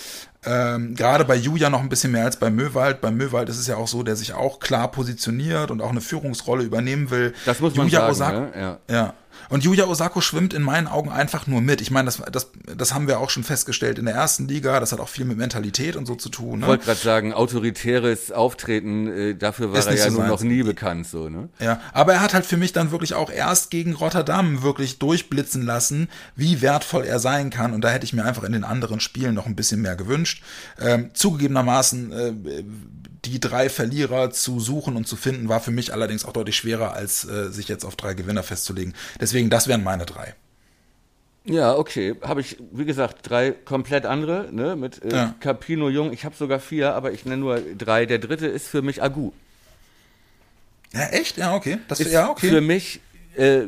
Ähm, Gerade bei Julia noch ein bisschen mehr als bei Möwald. Bei Möwald ist es ja auch so, der sich auch klar positioniert und auch eine Führungsrolle übernehmen will. Das muss man Yuya sagen, Osako, ne? Ja. ja. Und Yuya Osako schwimmt in meinen Augen einfach nur mit. Ich meine, das, das, das haben wir auch schon festgestellt in der ersten Liga. Das hat auch viel mit Mentalität und so zu tun. Ich Ne? wollte gerade sagen, autoritäres Auftreten, äh, dafür war Ist er ja so nun noch nie bekannt, so, ne? Ja, aber er hat halt für mich dann wirklich auch erst gegen Rotterdam wirklich durchblitzen lassen, wie wertvoll er sein kann. Und da hätte ich mir einfach in den anderen Spielen noch ein bisschen mehr gewünscht. Ähm, zugegebenermaßen, äh, die drei Verlierer zu suchen und zu finden, war für mich allerdings auch deutlich schwerer, als äh, sich jetzt auf drei Gewinner festzulegen. Deswegen, das wären meine drei. Ja, okay. Habe ich, wie gesagt, drei komplett andere, ne? Mit äh, Ja. Capino Jung. Ich habe sogar vier, aber ich nenne nur drei. Der dritte ist für mich Agu. Ja, echt? Ja, okay. Das, Ist ja, okay. für mich, äh,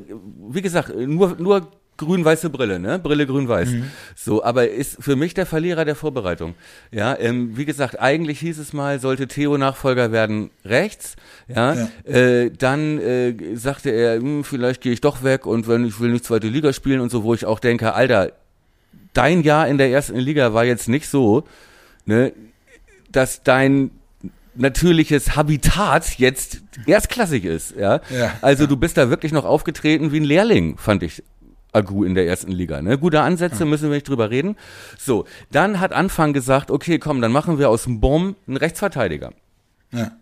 wie gesagt, nur, nur grün-weiße Brille, ne? Brille grün-weiß. Mhm. So, aber ist für mich der Verlierer der Vorbereitung. Ja, ähm, wie gesagt, eigentlich hieß es mal, sollte Theo Nachfolger werden rechts. Ja, Ja. Äh, dann äh, sagte er, hm, vielleicht gehe ich doch weg und wenn ich will nicht zweite Liga spielen und so, wo ich auch denke, Alter, dein Jahr in der ersten Liga war jetzt nicht so, ne, dass dein natürliches Habitat jetzt erstklassig ist, ja. Ja, also du bist da wirklich noch aufgetreten wie ein Lehrling, fand ich. Agu in der ersten Liga, ne? Gute Ansätze, müssen wir nicht drüber reden. So, dann hat Anfang gesagt, okay, komm, dann machen wir aus dem Bomb einen Rechtsverteidiger. ja.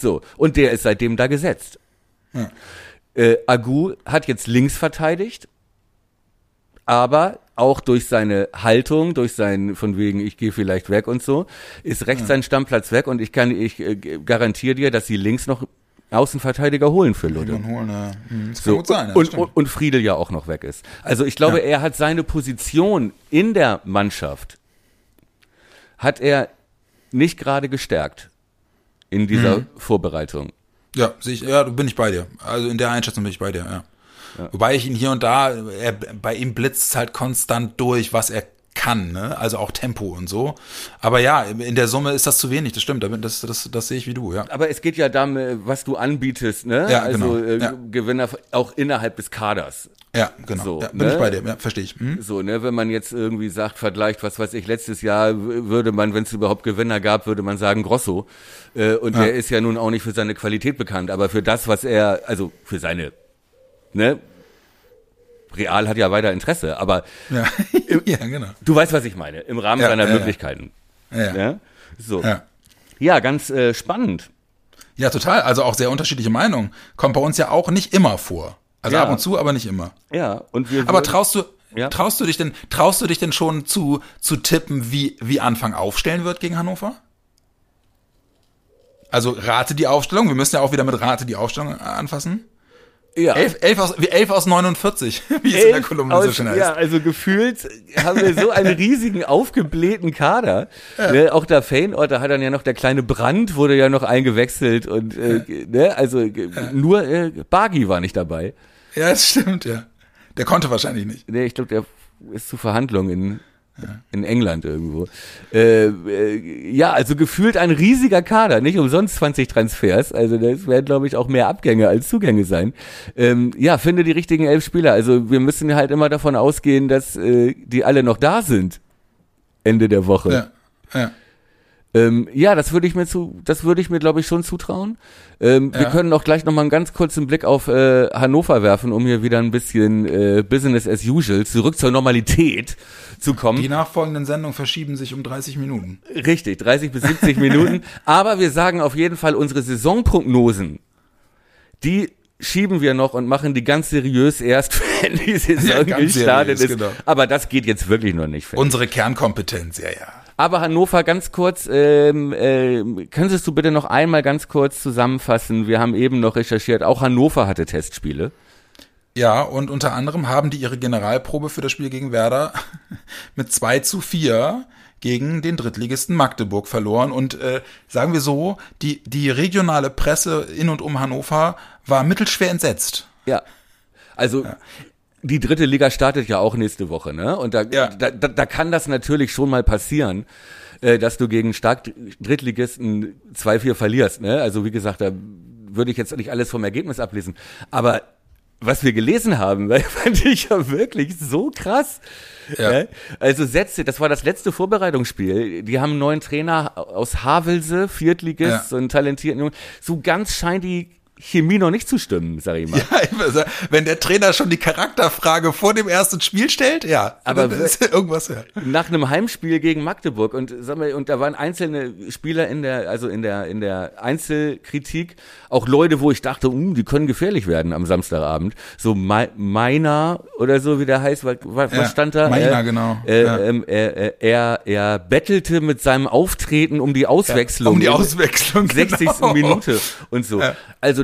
So, und der ist seitdem da gesetzt. Ja. Äh, Agu hat jetzt links verteidigt, aber auch durch seine Haltung, durch sein, von wegen, ich gehe vielleicht weg und so, ist rechts sein Stammplatz weg und ich kann, ich äh, garantiere dir, dass sie links noch Außenverteidiger holen für Ludde. Und holen, äh, hm, das kann So, gut sein. Ja, und, und, und Friedel ja auch noch weg ist. Also ich glaube, Ja. er hat seine Position in der Mannschaft, hat er nicht gerade gestärkt in dieser Mhm. Vorbereitung. Ja, sehe ich, ja, da bin ich bei dir. Also in der Einschätzung bin ich bei dir, ja. Wobei ich ihn hier und da, er, bei ihm blitzt es halt konstant durch, was er kann, ne? Also auch Tempo und so. Aber ja, in der Summe ist das zu wenig, das stimmt, das, das, das sehe ich wie du, ja. Aber es geht ja damit, was du anbietest, ne? Ja, also genau. äh, Ja. Gewinner auch innerhalb des Kaders. Ja, genau. So, ja, bin ne? ich bei dir, ja, verstehe ich. Hm? So, ne, wenn man jetzt irgendwie sagt, vergleicht, was weiß ich, letztes Jahr würde man, wenn es überhaupt Gewinner gab, würde man sagen Grosso. Äh, und der ist ja nun auch nicht für seine Qualität bekannt, aber für das, was er, also für seine, ne, Real hat ja weiter Interesse, aber Ja. ja, genau. du weißt, was ich meine, im Rahmen Ja, seiner. Möglichkeiten. Ja? So. ja. Ganz äh, spannend. Ja, total. Also auch sehr unterschiedliche Meinungen. Kommt bei uns ja auch nicht immer vor. Also ab und zu, aber nicht immer. Ja, und wir Aber traust du, Ja. traust du dich denn, traust du dich denn schon zu, zu tippen, wie, wie Anfang aufstellen wird gegen Hannover? Also rate die Aufstellung. Wir müssen ja auch wieder mit Rate die Aufstellung anfassen. Ja. Elf, elf, aus, elf aus 49, wie es in der Kolumne aus, so schön heißt. Ja, also gefühlt haben wir so einen riesigen aufgeblähten Kader. Ne, auch der Feyenoord, da hat dann ja noch der kleine Brand wurde ja noch eingewechselt und äh, ne, also äh, nur äh, Bagi war nicht dabei. Ja, das stimmt, ja. Der konnte wahrscheinlich nicht. Ne, ich glaube, der ist zu Verhandlungen in England irgendwo. Äh, äh, ja, also gefühlt ein riesiger Kader, nicht umsonst 20 Transfers. Also das werden, glaube ich, auch mehr Abgänge als Zugänge sein. Ähm, ja, finde die richtigen elf Spieler. Also wir müssen halt immer davon ausgehen, dass äh, die alle noch da sind. Ende der Woche. Ja, ja. Ähm, ja, das würde ich mir zu, das würde ich mir, glaube ich, schon zutrauen. Ähm, Wir Ja. können auch gleich noch mal einen ganz kurzen Blick auf äh, Hannover werfen, um hier wieder ein bisschen äh, Business as usual, zurück zur Normalität zu kommen. Die nachfolgenden Sendungen verschieben sich um 30 Minuten. Richtig, 30 bis 70 Minuten. Aber wir sagen auf jeden Fall unsere Saisonprognosen, die schieben wir noch und machen die ganz seriös erst, wenn die Saison Ja, gestartet seriös, ist. genau. Aber das geht jetzt wirklich noch nicht. Unsere Kernkompetenz, ja, ja. Aber Hannover, ganz kurz, ähm, ähm, könntest du bitte noch einmal ganz kurz zusammenfassen? Wir haben eben noch recherchiert, auch Hannover hatte Testspiele. Ja, und unter anderem haben die ihre Generalprobe für das Spiel gegen Werder mit 2 zu 4 gegen den Drittligisten Magdeburg verloren. Und äh, sagen wir so, die, die regionale Presse in und um Hannover war mittelschwer entsetzt. Ja. Also die dritte Liga startet ja auch nächste Woche, ne? Und da, Ja. da, da, da kann das natürlich schon mal passieren, äh, dass du gegen stark Drittligisten 2-4 verlierst, ne? Also wie gesagt, da würde ich jetzt nicht alles vom Ergebnis ablesen. Aber was wir gelesen haben, fand ich ja wirklich so krass. Ja. Ne? Also Sätze, das war das letzte Vorbereitungsspiel. Die haben einen neuen Trainer aus Havelse, Viertligist, Ja. so einen talentierten Jungen. So ganz scheint die Chemie noch nicht zu stimmen, sag ich mal. Ja, wenn der Trainer schon die Charakterfrage vor dem ersten Spiel stellt, ja, Aber ist irgendwas. Ja. nach einem Heimspiel gegen Magdeburg und sag mal, und da waren einzelne Spieler in der also in der in der Einzelkritik auch Leute, wo ich dachte, uh, die können gefährlich werden am Samstagabend. So Me- Meiner oder so wie der heißt, was, was Ja, stand da? Meiner, Äh, genau. Äh, Ja. ähm, er, er bettelte mit seinem Auftreten um die Auswechslung. Um die Auswechslung. 60. genau. Minute und so. Ja.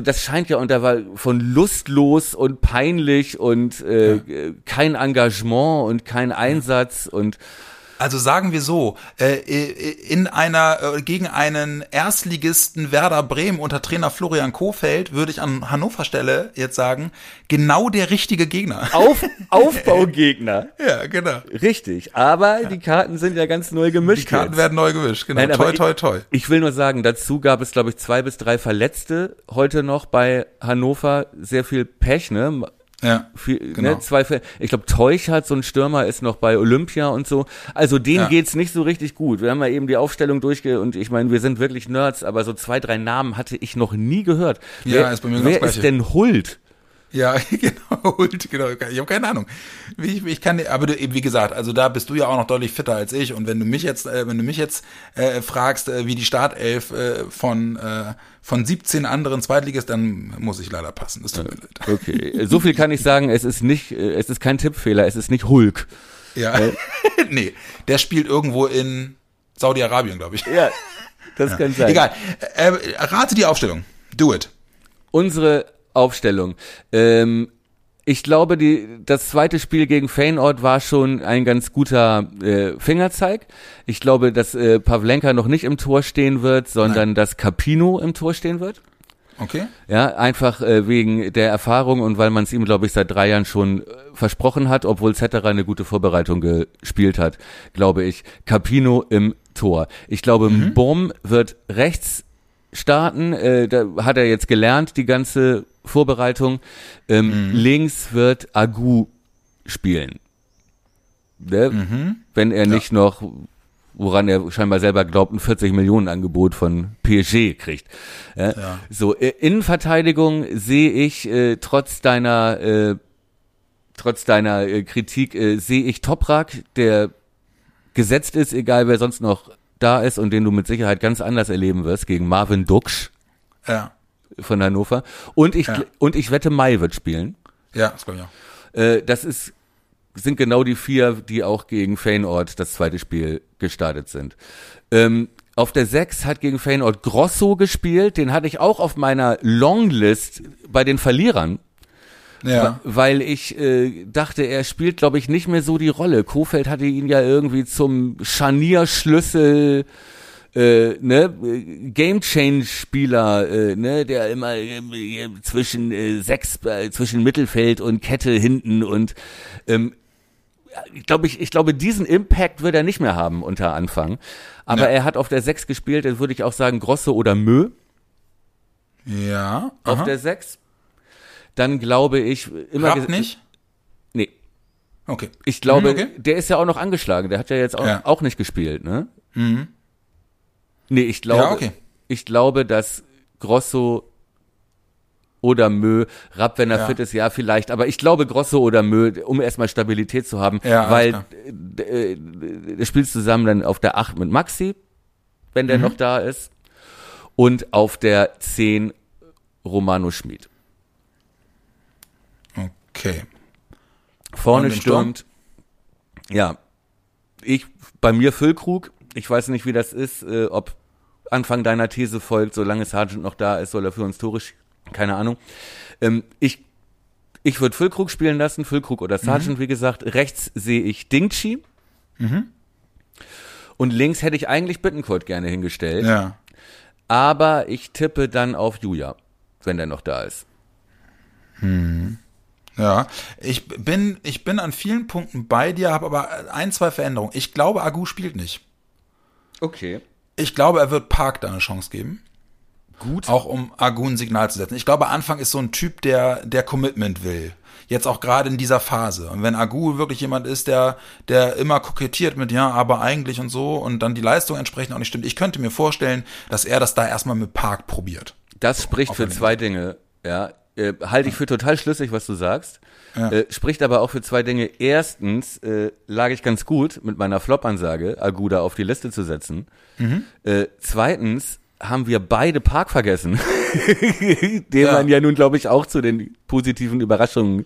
Das scheint ja, und da war von lustlos und peinlich und äh, ja. kein Engagement und kein Einsatz und also sagen wir so, äh, in einer äh, gegen einen Erstligisten Werder Bremen unter Trainer Florian Kofeld würde ich an Hannover Stelle jetzt sagen, genau der richtige Gegner. Auf, Aufbaugegner. ja, genau. Richtig, aber ja. die Karten sind ja ganz neu gemischt. Die Karten jetzt. werden neu gemischt, genau. Nein, toi, toi, toi. Ich, ich will nur sagen, dazu gab es glaube ich zwei bis drei Verletzte heute noch bei Hannover, sehr viel Pech, ne? Ja, Viel, ne, genau. ne, zwei, ich glaube, Teuchert, so ein Stürmer, ist noch bei Olympia und so. Also denen ja. geht's nicht so richtig gut. Wir haben ja eben die Aufstellung durchge und ich meine, wir sind wirklich Nerds, aber so zwei, drei Namen hatte ich noch nie gehört. Ja, wer, ist bei mir Wer ist denn Hult? Ja, genau, genau. Ich habe keine Ahnung. Ich, ich kann, aber du, wie gesagt, also da bist du ja auch noch deutlich fitter als ich. Und wenn du mich jetzt, äh, wenn du mich jetzt äh, fragst, äh, wie die Startelf äh, von äh, von 17 anderen Zweitligisten, dann muss ich leider passen. Das tut mir leid. Okay, so viel kann ich sagen. Es ist nicht, äh, es ist kein Tippfehler. Es ist nicht Hulk. Ja, äh. nee, der spielt irgendwo in Saudi-Arabien, glaube ich. Ja, das ja. kann sein. Egal. Äh, rate die Aufstellung. Do it. Unsere Aufstellung. Ähm, ich glaube, die, das zweite Spiel gegen Feyenoord war schon ein ganz guter äh, Fingerzeig. Ich glaube, dass äh, Pavlenka noch nicht im Tor stehen wird, sondern Nein. dass Capino im Tor stehen wird. Okay. Ja, einfach äh, wegen der Erfahrung und weil man es ihm, glaube ich, seit drei Jahren schon äh, versprochen hat, obwohl Zetterer eine gute Vorbereitung gespielt hat, glaube ich. Capino im Tor. Ich glaube, mhm. Bom wird rechts starten. Äh, da hat er jetzt gelernt, die ganze Vorbereitung. Ähm, mhm. Links wird Agu spielen. Ne? Mhm. Wenn er nicht ja. noch, woran er scheinbar selber glaubt, ein 40 Millionen Angebot von PSG kriegt. Ja? ja. So, äh, Innenverteidigung sehe ich äh, trotz deiner äh, trotz deiner äh, Kritik äh, sehe ich Toprak, der gesetzt ist, egal wer sonst noch da ist und den du mit Sicherheit ganz anders erleben wirst gegen Marvin Duksch. Ja von Hannover. Und ich, ja. und ich wette, Mai wird spielen. Ja, das glaube ich auch. Äh, das ist, sind genau die vier, die auch gegen Feyenoord das zweite Spiel gestartet sind. Ähm, auf der 6 hat gegen Feyenoord Grosso gespielt. Den hatte ich auch auf meiner Longlist bei den Verlierern. Ja. Weil ich äh, dachte, er spielt, glaube ich, nicht mehr so die Rolle. Kofeld hatte ihn ja irgendwie zum Scharnierschlüssel äh, ne, Game Change Spieler, äh, ne, der immer äh, zwischen äh, sechs, äh, zwischen Mittelfeld und Kette hinten und ähm, ich glaube, ich, ich glaube, diesen Impact wird er nicht mehr haben unter Anfang. Aber ja. er hat auf der sechs gespielt, dann würde ich auch sagen Grosse oder Mö. Ja. Aha. Auf der sechs. Dann glaube ich immer. Rapp nicht? Nee. Okay. Ich glaube, mhm, okay. der ist ja auch noch angeschlagen. Der hat ja jetzt auch, ja. auch nicht gespielt, ne? Mhm. Nee, ich glaube, ja, okay. ich glaube, dass Grosso oder Mö, Rapp, wenn er ja. fit ist, ja, vielleicht, aber ich glaube Grosso oder Mö, um erstmal Stabilität zu haben, ja, weil äh, äh, spielst zusammen dann auf der 8 mit Maxi, wenn der mhm. noch da ist, und auf der 10 Romano Schmid. Okay. Vorne stürmt, ja, ich, bei mir Füllkrug, ich weiß nicht, wie das ist, äh, ob Anfang deiner These folgt, solange Sargent noch da ist, soll er für uns Tore keine Ahnung. Ähm, ich ich würde Füllkrug spielen lassen, Füllkrug oder Sargent, mhm. wie gesagt. Rechts sehe ich Dingchi. Mhm. Und links hätte ich eigentlich Bittenkurt gerne hingestellt. Ja. Aber ich tippe dann auf Julia, wenn der noch da ist. Hm. Ja, ich bin, ich bin an vielen Punkten bei dir, habe aber ein, zwei Veränderungen. Ich glaube, Agu spielt nicht. Okay. Ich glaube, er wird Park da eine Chance geben. Gut. Auch um Agun ein Signal zu setzen. Ich glaube, Anfang ist so ein Typ, der, der Commitment will. Jetzt auch gerade in dieser Phase. Und wenn Agu wirklich jemand ist, der, der immer kokettiert mit, ja, aber eigentlich und so, und dann die Leistung entsprechend auch nicht stimmt, ich könnte mir vorstellen, dass er das da erstmal mit Park probiert. Das spricht für zwei Dinge, ja. Äh, halte ich für total schlüssig, was du sagst. Ja. Äh, spricht aber auch für zwei Dinge. Erstens äh, lag ich ganz gut mit meiner Flop-Ansage, Aguda auf die Liste zu setzen. Mhm. Äh, zweitens haben wir beide Park vergessen, den ja. man ja nun, glaube ich, auch zu den positiven Überraschungen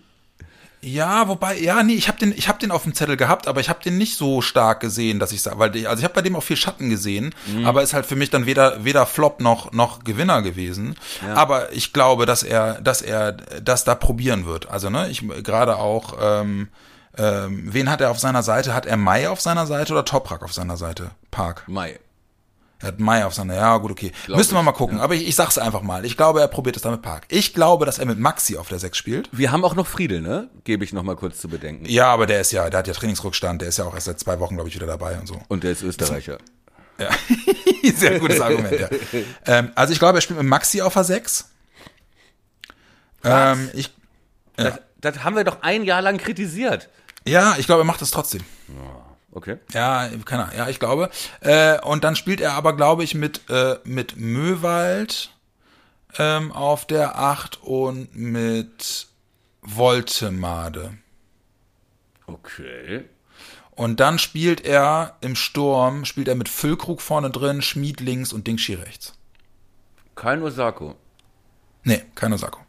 Ja, wobei, ja, nee, ich habe den, ich habe den auf dem Zettel gehabt, aber ich habe den nicht so stark gesehen, dass ich sage, weil ich, also ich habe bei dem auch viel Schatten gesehen, mhm. aber ist halt für mich dann weder weder Flop noch noch Gewinner gewesen. Ja. Aber ich glaube, dass er, dass er das da probieren wird. Also ne, ich gerade auch. Ähm, ähm, wen hat er auf seiner Seite? Hat er Mai auf seiner Seite oder Toprak auf seiner Seite? Park. Mai. Er hat Mai auf seiner, ja gut, okay. Glaub Müsste man mal gucken. Ja. Aber ich, ich sag's einfach mal. Ich glaube, er probiert es da mit Park. Ich glaube, dass er mit Maxi auf der 6 spielt. Wir haben auch noch Friedel, ne? Gebe ich noch mal kurz zu bedenken. Ja, aber der ist ja, der hat ja Trainingsrückstand. Der ist ja auch erst seit zwei Wochen, glaube ich, wieder dabei und so. Und der ist Österreicher. Ja. Sehr gutes Argument, ja. ähm, also ich glaube, er spielt mit Maxi auf der 6. Ähm, ich, ja. das, das haben wir doch ein Jahr lang kritisiert. Ja, ich glaube, er macht das trotzdem. Ja. Okay. Ja, keine Ahnung. Ja, ich glaube. Äh, und dann spielt er aber, glaube ich, mit, äh, mit Möwald ähm, auf der 8 und mit Voltemade. Okay. Und dann spielt er im Sturm, spielt er mit Füllkrug vorne drin, Schmied links und Dingschi rechts. Kein Osako. Nee, kein Osako.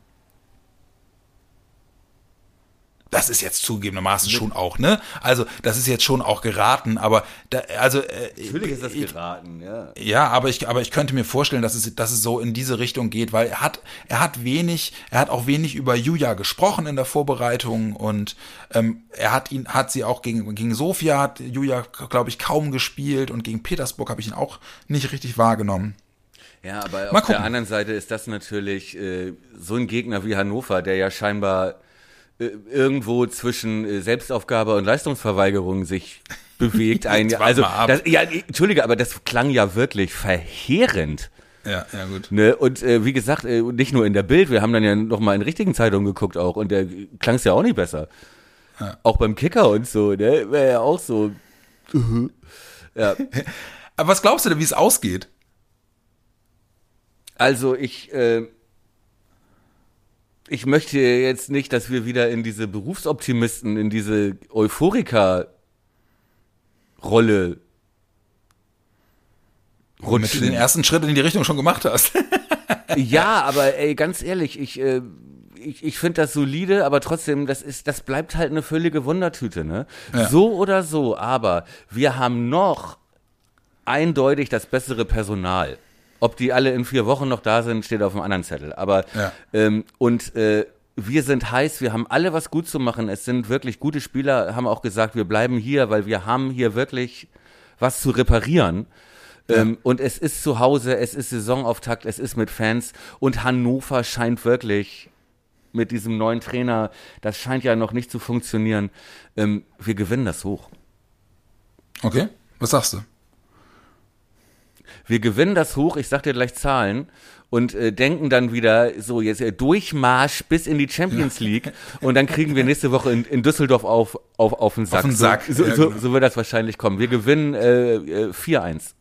Das ist jetzt zugegebenermaßen schon auch, ne? Also, das ist jetzt schon auch geraten, aber da, also äh, Natürlich ist das geraten, ja. Ja, aber ich aber ich könnte mir vorstellen, dass es dass es so in diese Richtung geht, weil er hat er hat wenig, er hat auch wenig über Julia gesprochen in der Vorbereitung und ähm, er hat ihn hat sie auch gegen gegen Sofia hat Julia glaube ich kaum gespielt und gegen Petersburg habe ich ihn auch nicht richtig wahrgenommen. Ja, aber Mal auf gucken. der anderen Seite ist das natürlich äh, so ein Gegner wie Hannover, der ja scheinbar irgendwo zwischen äh, Selbstaufgabe und Leistungsverweigerung sich bewegt. Ein, also, das, ja, entschuldige, aber das klang ja wirklich verheerend. Ja, ja, gut. Ne? Und äh, wie gesagt, äh, nicht nur in der Bild, wir haben dann ja noch mal in richtigen Zeitungen geguckt auch und der klang es ja auch nicht besser. Ja. Auch beim Kicker und so, ne? Wäre ja auch so. ja. Aber was glaubst du denn, wie es ausgeht? Also ich, äh, ich möchte jetzt nicht, dass wir wieder in diese Berufsoptimisten, in diese Euphoriker-Rolle rutschen. Wenn du den ersten Schritt in die Richtung schon gemacht hast. ja, aber ey, ganz ehrlich, ich, äh, ich, ich finde das solide, aber trotzdem, das ist, das bleibt halt eine völlige Wundertüte, ne? Ja. So oder so, aber wir haben noch eindeutig das bessere Personal. Ob die alle in vier Wochen noch da sind, steht auf einem anderen Zettel. Aber ja. ähm, und äh, wir sind heiß, wir haben alle was gut zu machen. Es sind wirklich gute Spieler, haben auch gesagt, wir bleiben hier, weil wir haben hier wirklich was zu reparieren. Ja. Ähm, und es ist zu Hause, es ist Saisonauftakt, es ist mit Fans und Hannover scheint wirklich mit diesem neuen Trainer, das scheint ja noch nicht zu funktionieren. Ähm, wir gewinnen das hoch. Okay, was sagst du? Wir gewinnen das hoch, ich sag dir gleich Zahlen, und äh, denken dann wieder so jetzt äh, Durchmarsch bis in die Champions League und dann kriegen wir nächste Woche in, in Düsseldorf auf, auf, auf den Sack. Auf den Sack. So, so, so, so wird das wahrscheinlich kommen. Wir gewinnen äh, äh, 4-1.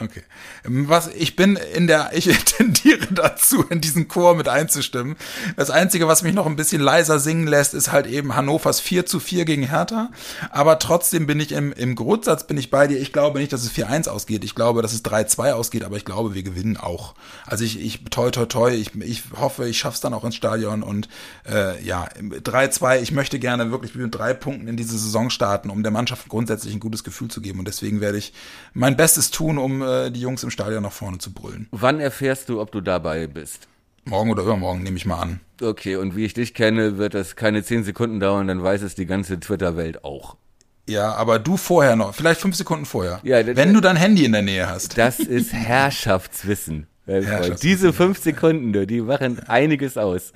Okay. Was, ich bin in der, ich tendiere dazu, in diesen Chor mit einzustimmen. Das Einzige, was mich noch ein bisschen leiser singen lässt, ist halt eben Hannovers 4 zu 4 gegen Hertha. Aber trotzdem bin ich im, im Grundsatz bin ich bei dir. Ich glaube nicht, dass es 4-1 ausgeht. Ich glaube, dass es 3-2 ausgeht, aber ich glaube, wir gewinnen auch. Also ich, ich, toi, toi, toi, ich, ich hoffe, ich schaff's dann auch ins Stadion und, äh, ja, 3-2, ich möchte gerne wirklich mit drei Punkten in diese Saison starten, um der Mannschaft grundsätzlich ein gutes Gefühl zu geben und deswegen werde ich mein Bestes tun, um äh, die Jungs im Stadion nach vorne zu brüllen. Wann erfährst du, ob du dabei bist? Morgen oder übermorgen, nehme ich mal an. Okay, und wie ich dich kenne, wird das keine zehn Sekunden dauern, dann weiß es die ganze Twitter-Welt auch. Ja, aber du vorher noch, vielleicht fünf Sekunden vorher. Ja, wenn du dein Handy in der Nähe hast. Das ist Herrschaftswissen. Ja, Diese fünf Sekunden, die machen einiges aus.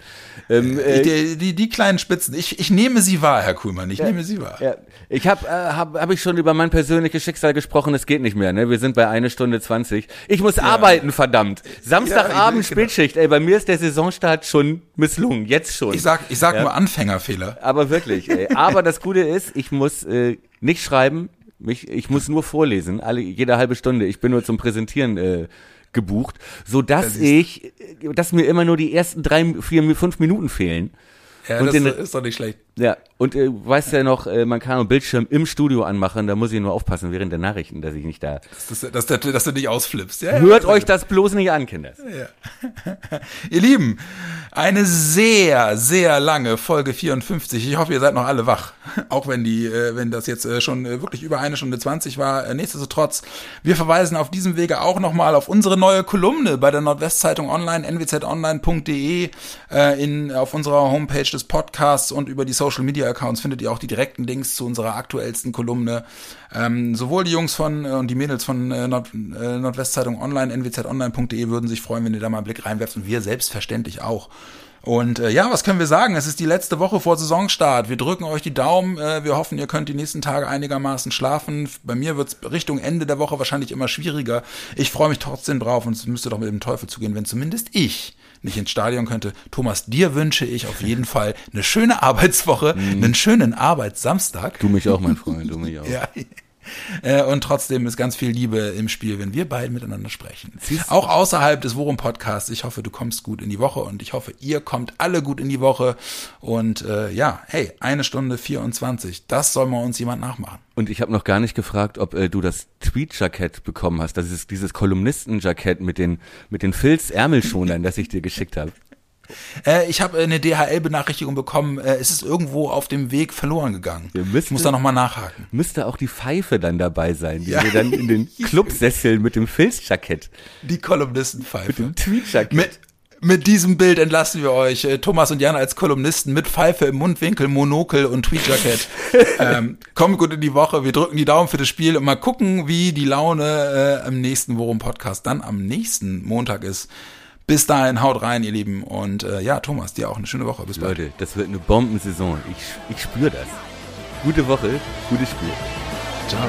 Ähm, äh, die, die, die, kleinen Spitzen, ich, ich nehme sie wahr, Herr Kuhlmann, ich ja, nehme sie wahr. Ja. Ich habe äh, hab, hab ich schon über mein persönliches Schicksal gesprochen, es geht nicht mehr, ne? Wir sind bei eine Stunde zwanzig. Ich muss arbeiten, verdammt. Samstagabend genau. Spätschicht, ey, bei mir ist der Saisonstart schon misslungen, jetzt schon. Ich sag, ich sag nur Anfängerfehler. Aber wirklich, ey. Aber das Gute ist, ich muss äh, nicht schreiben, mich, ich muss nur vorlesen, alle, jede halbe Stunde. Ich bin nur zum Präsentieren äh, gebucht, so dass ich, dass mir immer nur die ersten drei, vier, fünf Minuten fehlen. Ja, und das den, ist doch nicht schlecht. ja, und äh, weißt ja noch, äh, man kann einen Bildschirm im Studio anmachen, da muss ich nur aufpassen während der Nachrichten, dass ich nicht da. Dass, dass, dass, dass du nicht ausflippst. Ja, ja, Hört das- euch das bloß nicht an, Kinder. Ihr Lieben, eine sehr, sehr lange Folge 54. Ich hoffe, ihr seid noch alle wach. Auch wenn die, äh, wenn das jetzt äh, schon äh, wirklich über eine Stunde 20 war. Äh, nichtsdestotrotz, wir verweisen auf diesem Wege auch nochmal auf unsere neue Kolumne bei der Nordwestzeitung online, nwzonline.de, äh, in, auf unserer Homepage des Podcasts und über die Social Media Accounts findet ihr auch die direkten Links zu unserer aktuellsten Kolumne. Ähm, sowohl die Jungs von äh, und die Mädels von äh, Nord, äh, Nordwestzeitung online, nwzonline.de würden sich freuen, wenn ihr da mal einen Blick reinwerft und wir selbstverständlich auch. Und äh, ja, was können wir sagen? Es ist die letzte Woche vor Saisonstart. Wir drücken euch die Daumen. Äh, wir hoffen, ihr könnt die nächsten Tage einigermaßen schlafen. Bei mir wird es Richtung Ende der Woche wahrscheinlich immer schwieriger. Ich freue mich trotzdem drauf und es müsste doch mit dem Teufel zugehen, wenn zumindest ich nicht ins Stadion könnte. Thomas, dir wünsche ich auf jeden Fall eine schöne Arbeitswoche, einen schönen Arbeitssamstag. Du mich auch, mein Freund, du mich auch. Ja. Äh, Und trotzdem ist ganz viel Liebe im Spiel, wenn wir beide miteinander sprechen. Auch außerhalb des Worum Podcasts. Ich hoffe, du kommst gut in die Woche und ich hoffe, ihr kommt alle gut in die Woche. Und äh, ja, hey, eine Stunde 24. Das soll mal uns jemand nachmachen. Und ich habe noch gar nicht gefragt, ob äh, du das Tweet-Jackett bekommen hast. Das ist dieses Kolumnisten-Jackett mit den, mit den Filz-Ärmelschonern, das ich dir geschickt habe. Äh, ich habe eine DHL-Benachrichtigung bekommen. Äh, es ist irgendwo auf dem Weg verloren gegangen. Ja, müsste- ich muss da nochmal nachhaken. Müsste auch die Pfeife dann dabei sein, die Ja. wir dann in den Clubsesseln mit dem Filzjackett, Die Kolumnistenpfeife. dem Tweet-Jackett. Mit, mit diesem Bild entlassen wir euch, äh, Thomas und Jan als Kolumnisten mit Pfeife im Mundwinkel, Monokel und Tweetjacket. ähm, kommt gut in die Woche, wir drücken die Daumen für das Spiel und mal gucken, wie die Laune äh, am nächsten Worum Podcast dann am nächsten Montag ist. Bis dahin, haut rein, ihr Lieben. Und äh, ja, Thomas, dir auch eine schöne Woche. Bis bald. Leute, das wird eine Bombensaison. Ich, ich spüre das. Gute Woche, gutes Spiel. Ciao.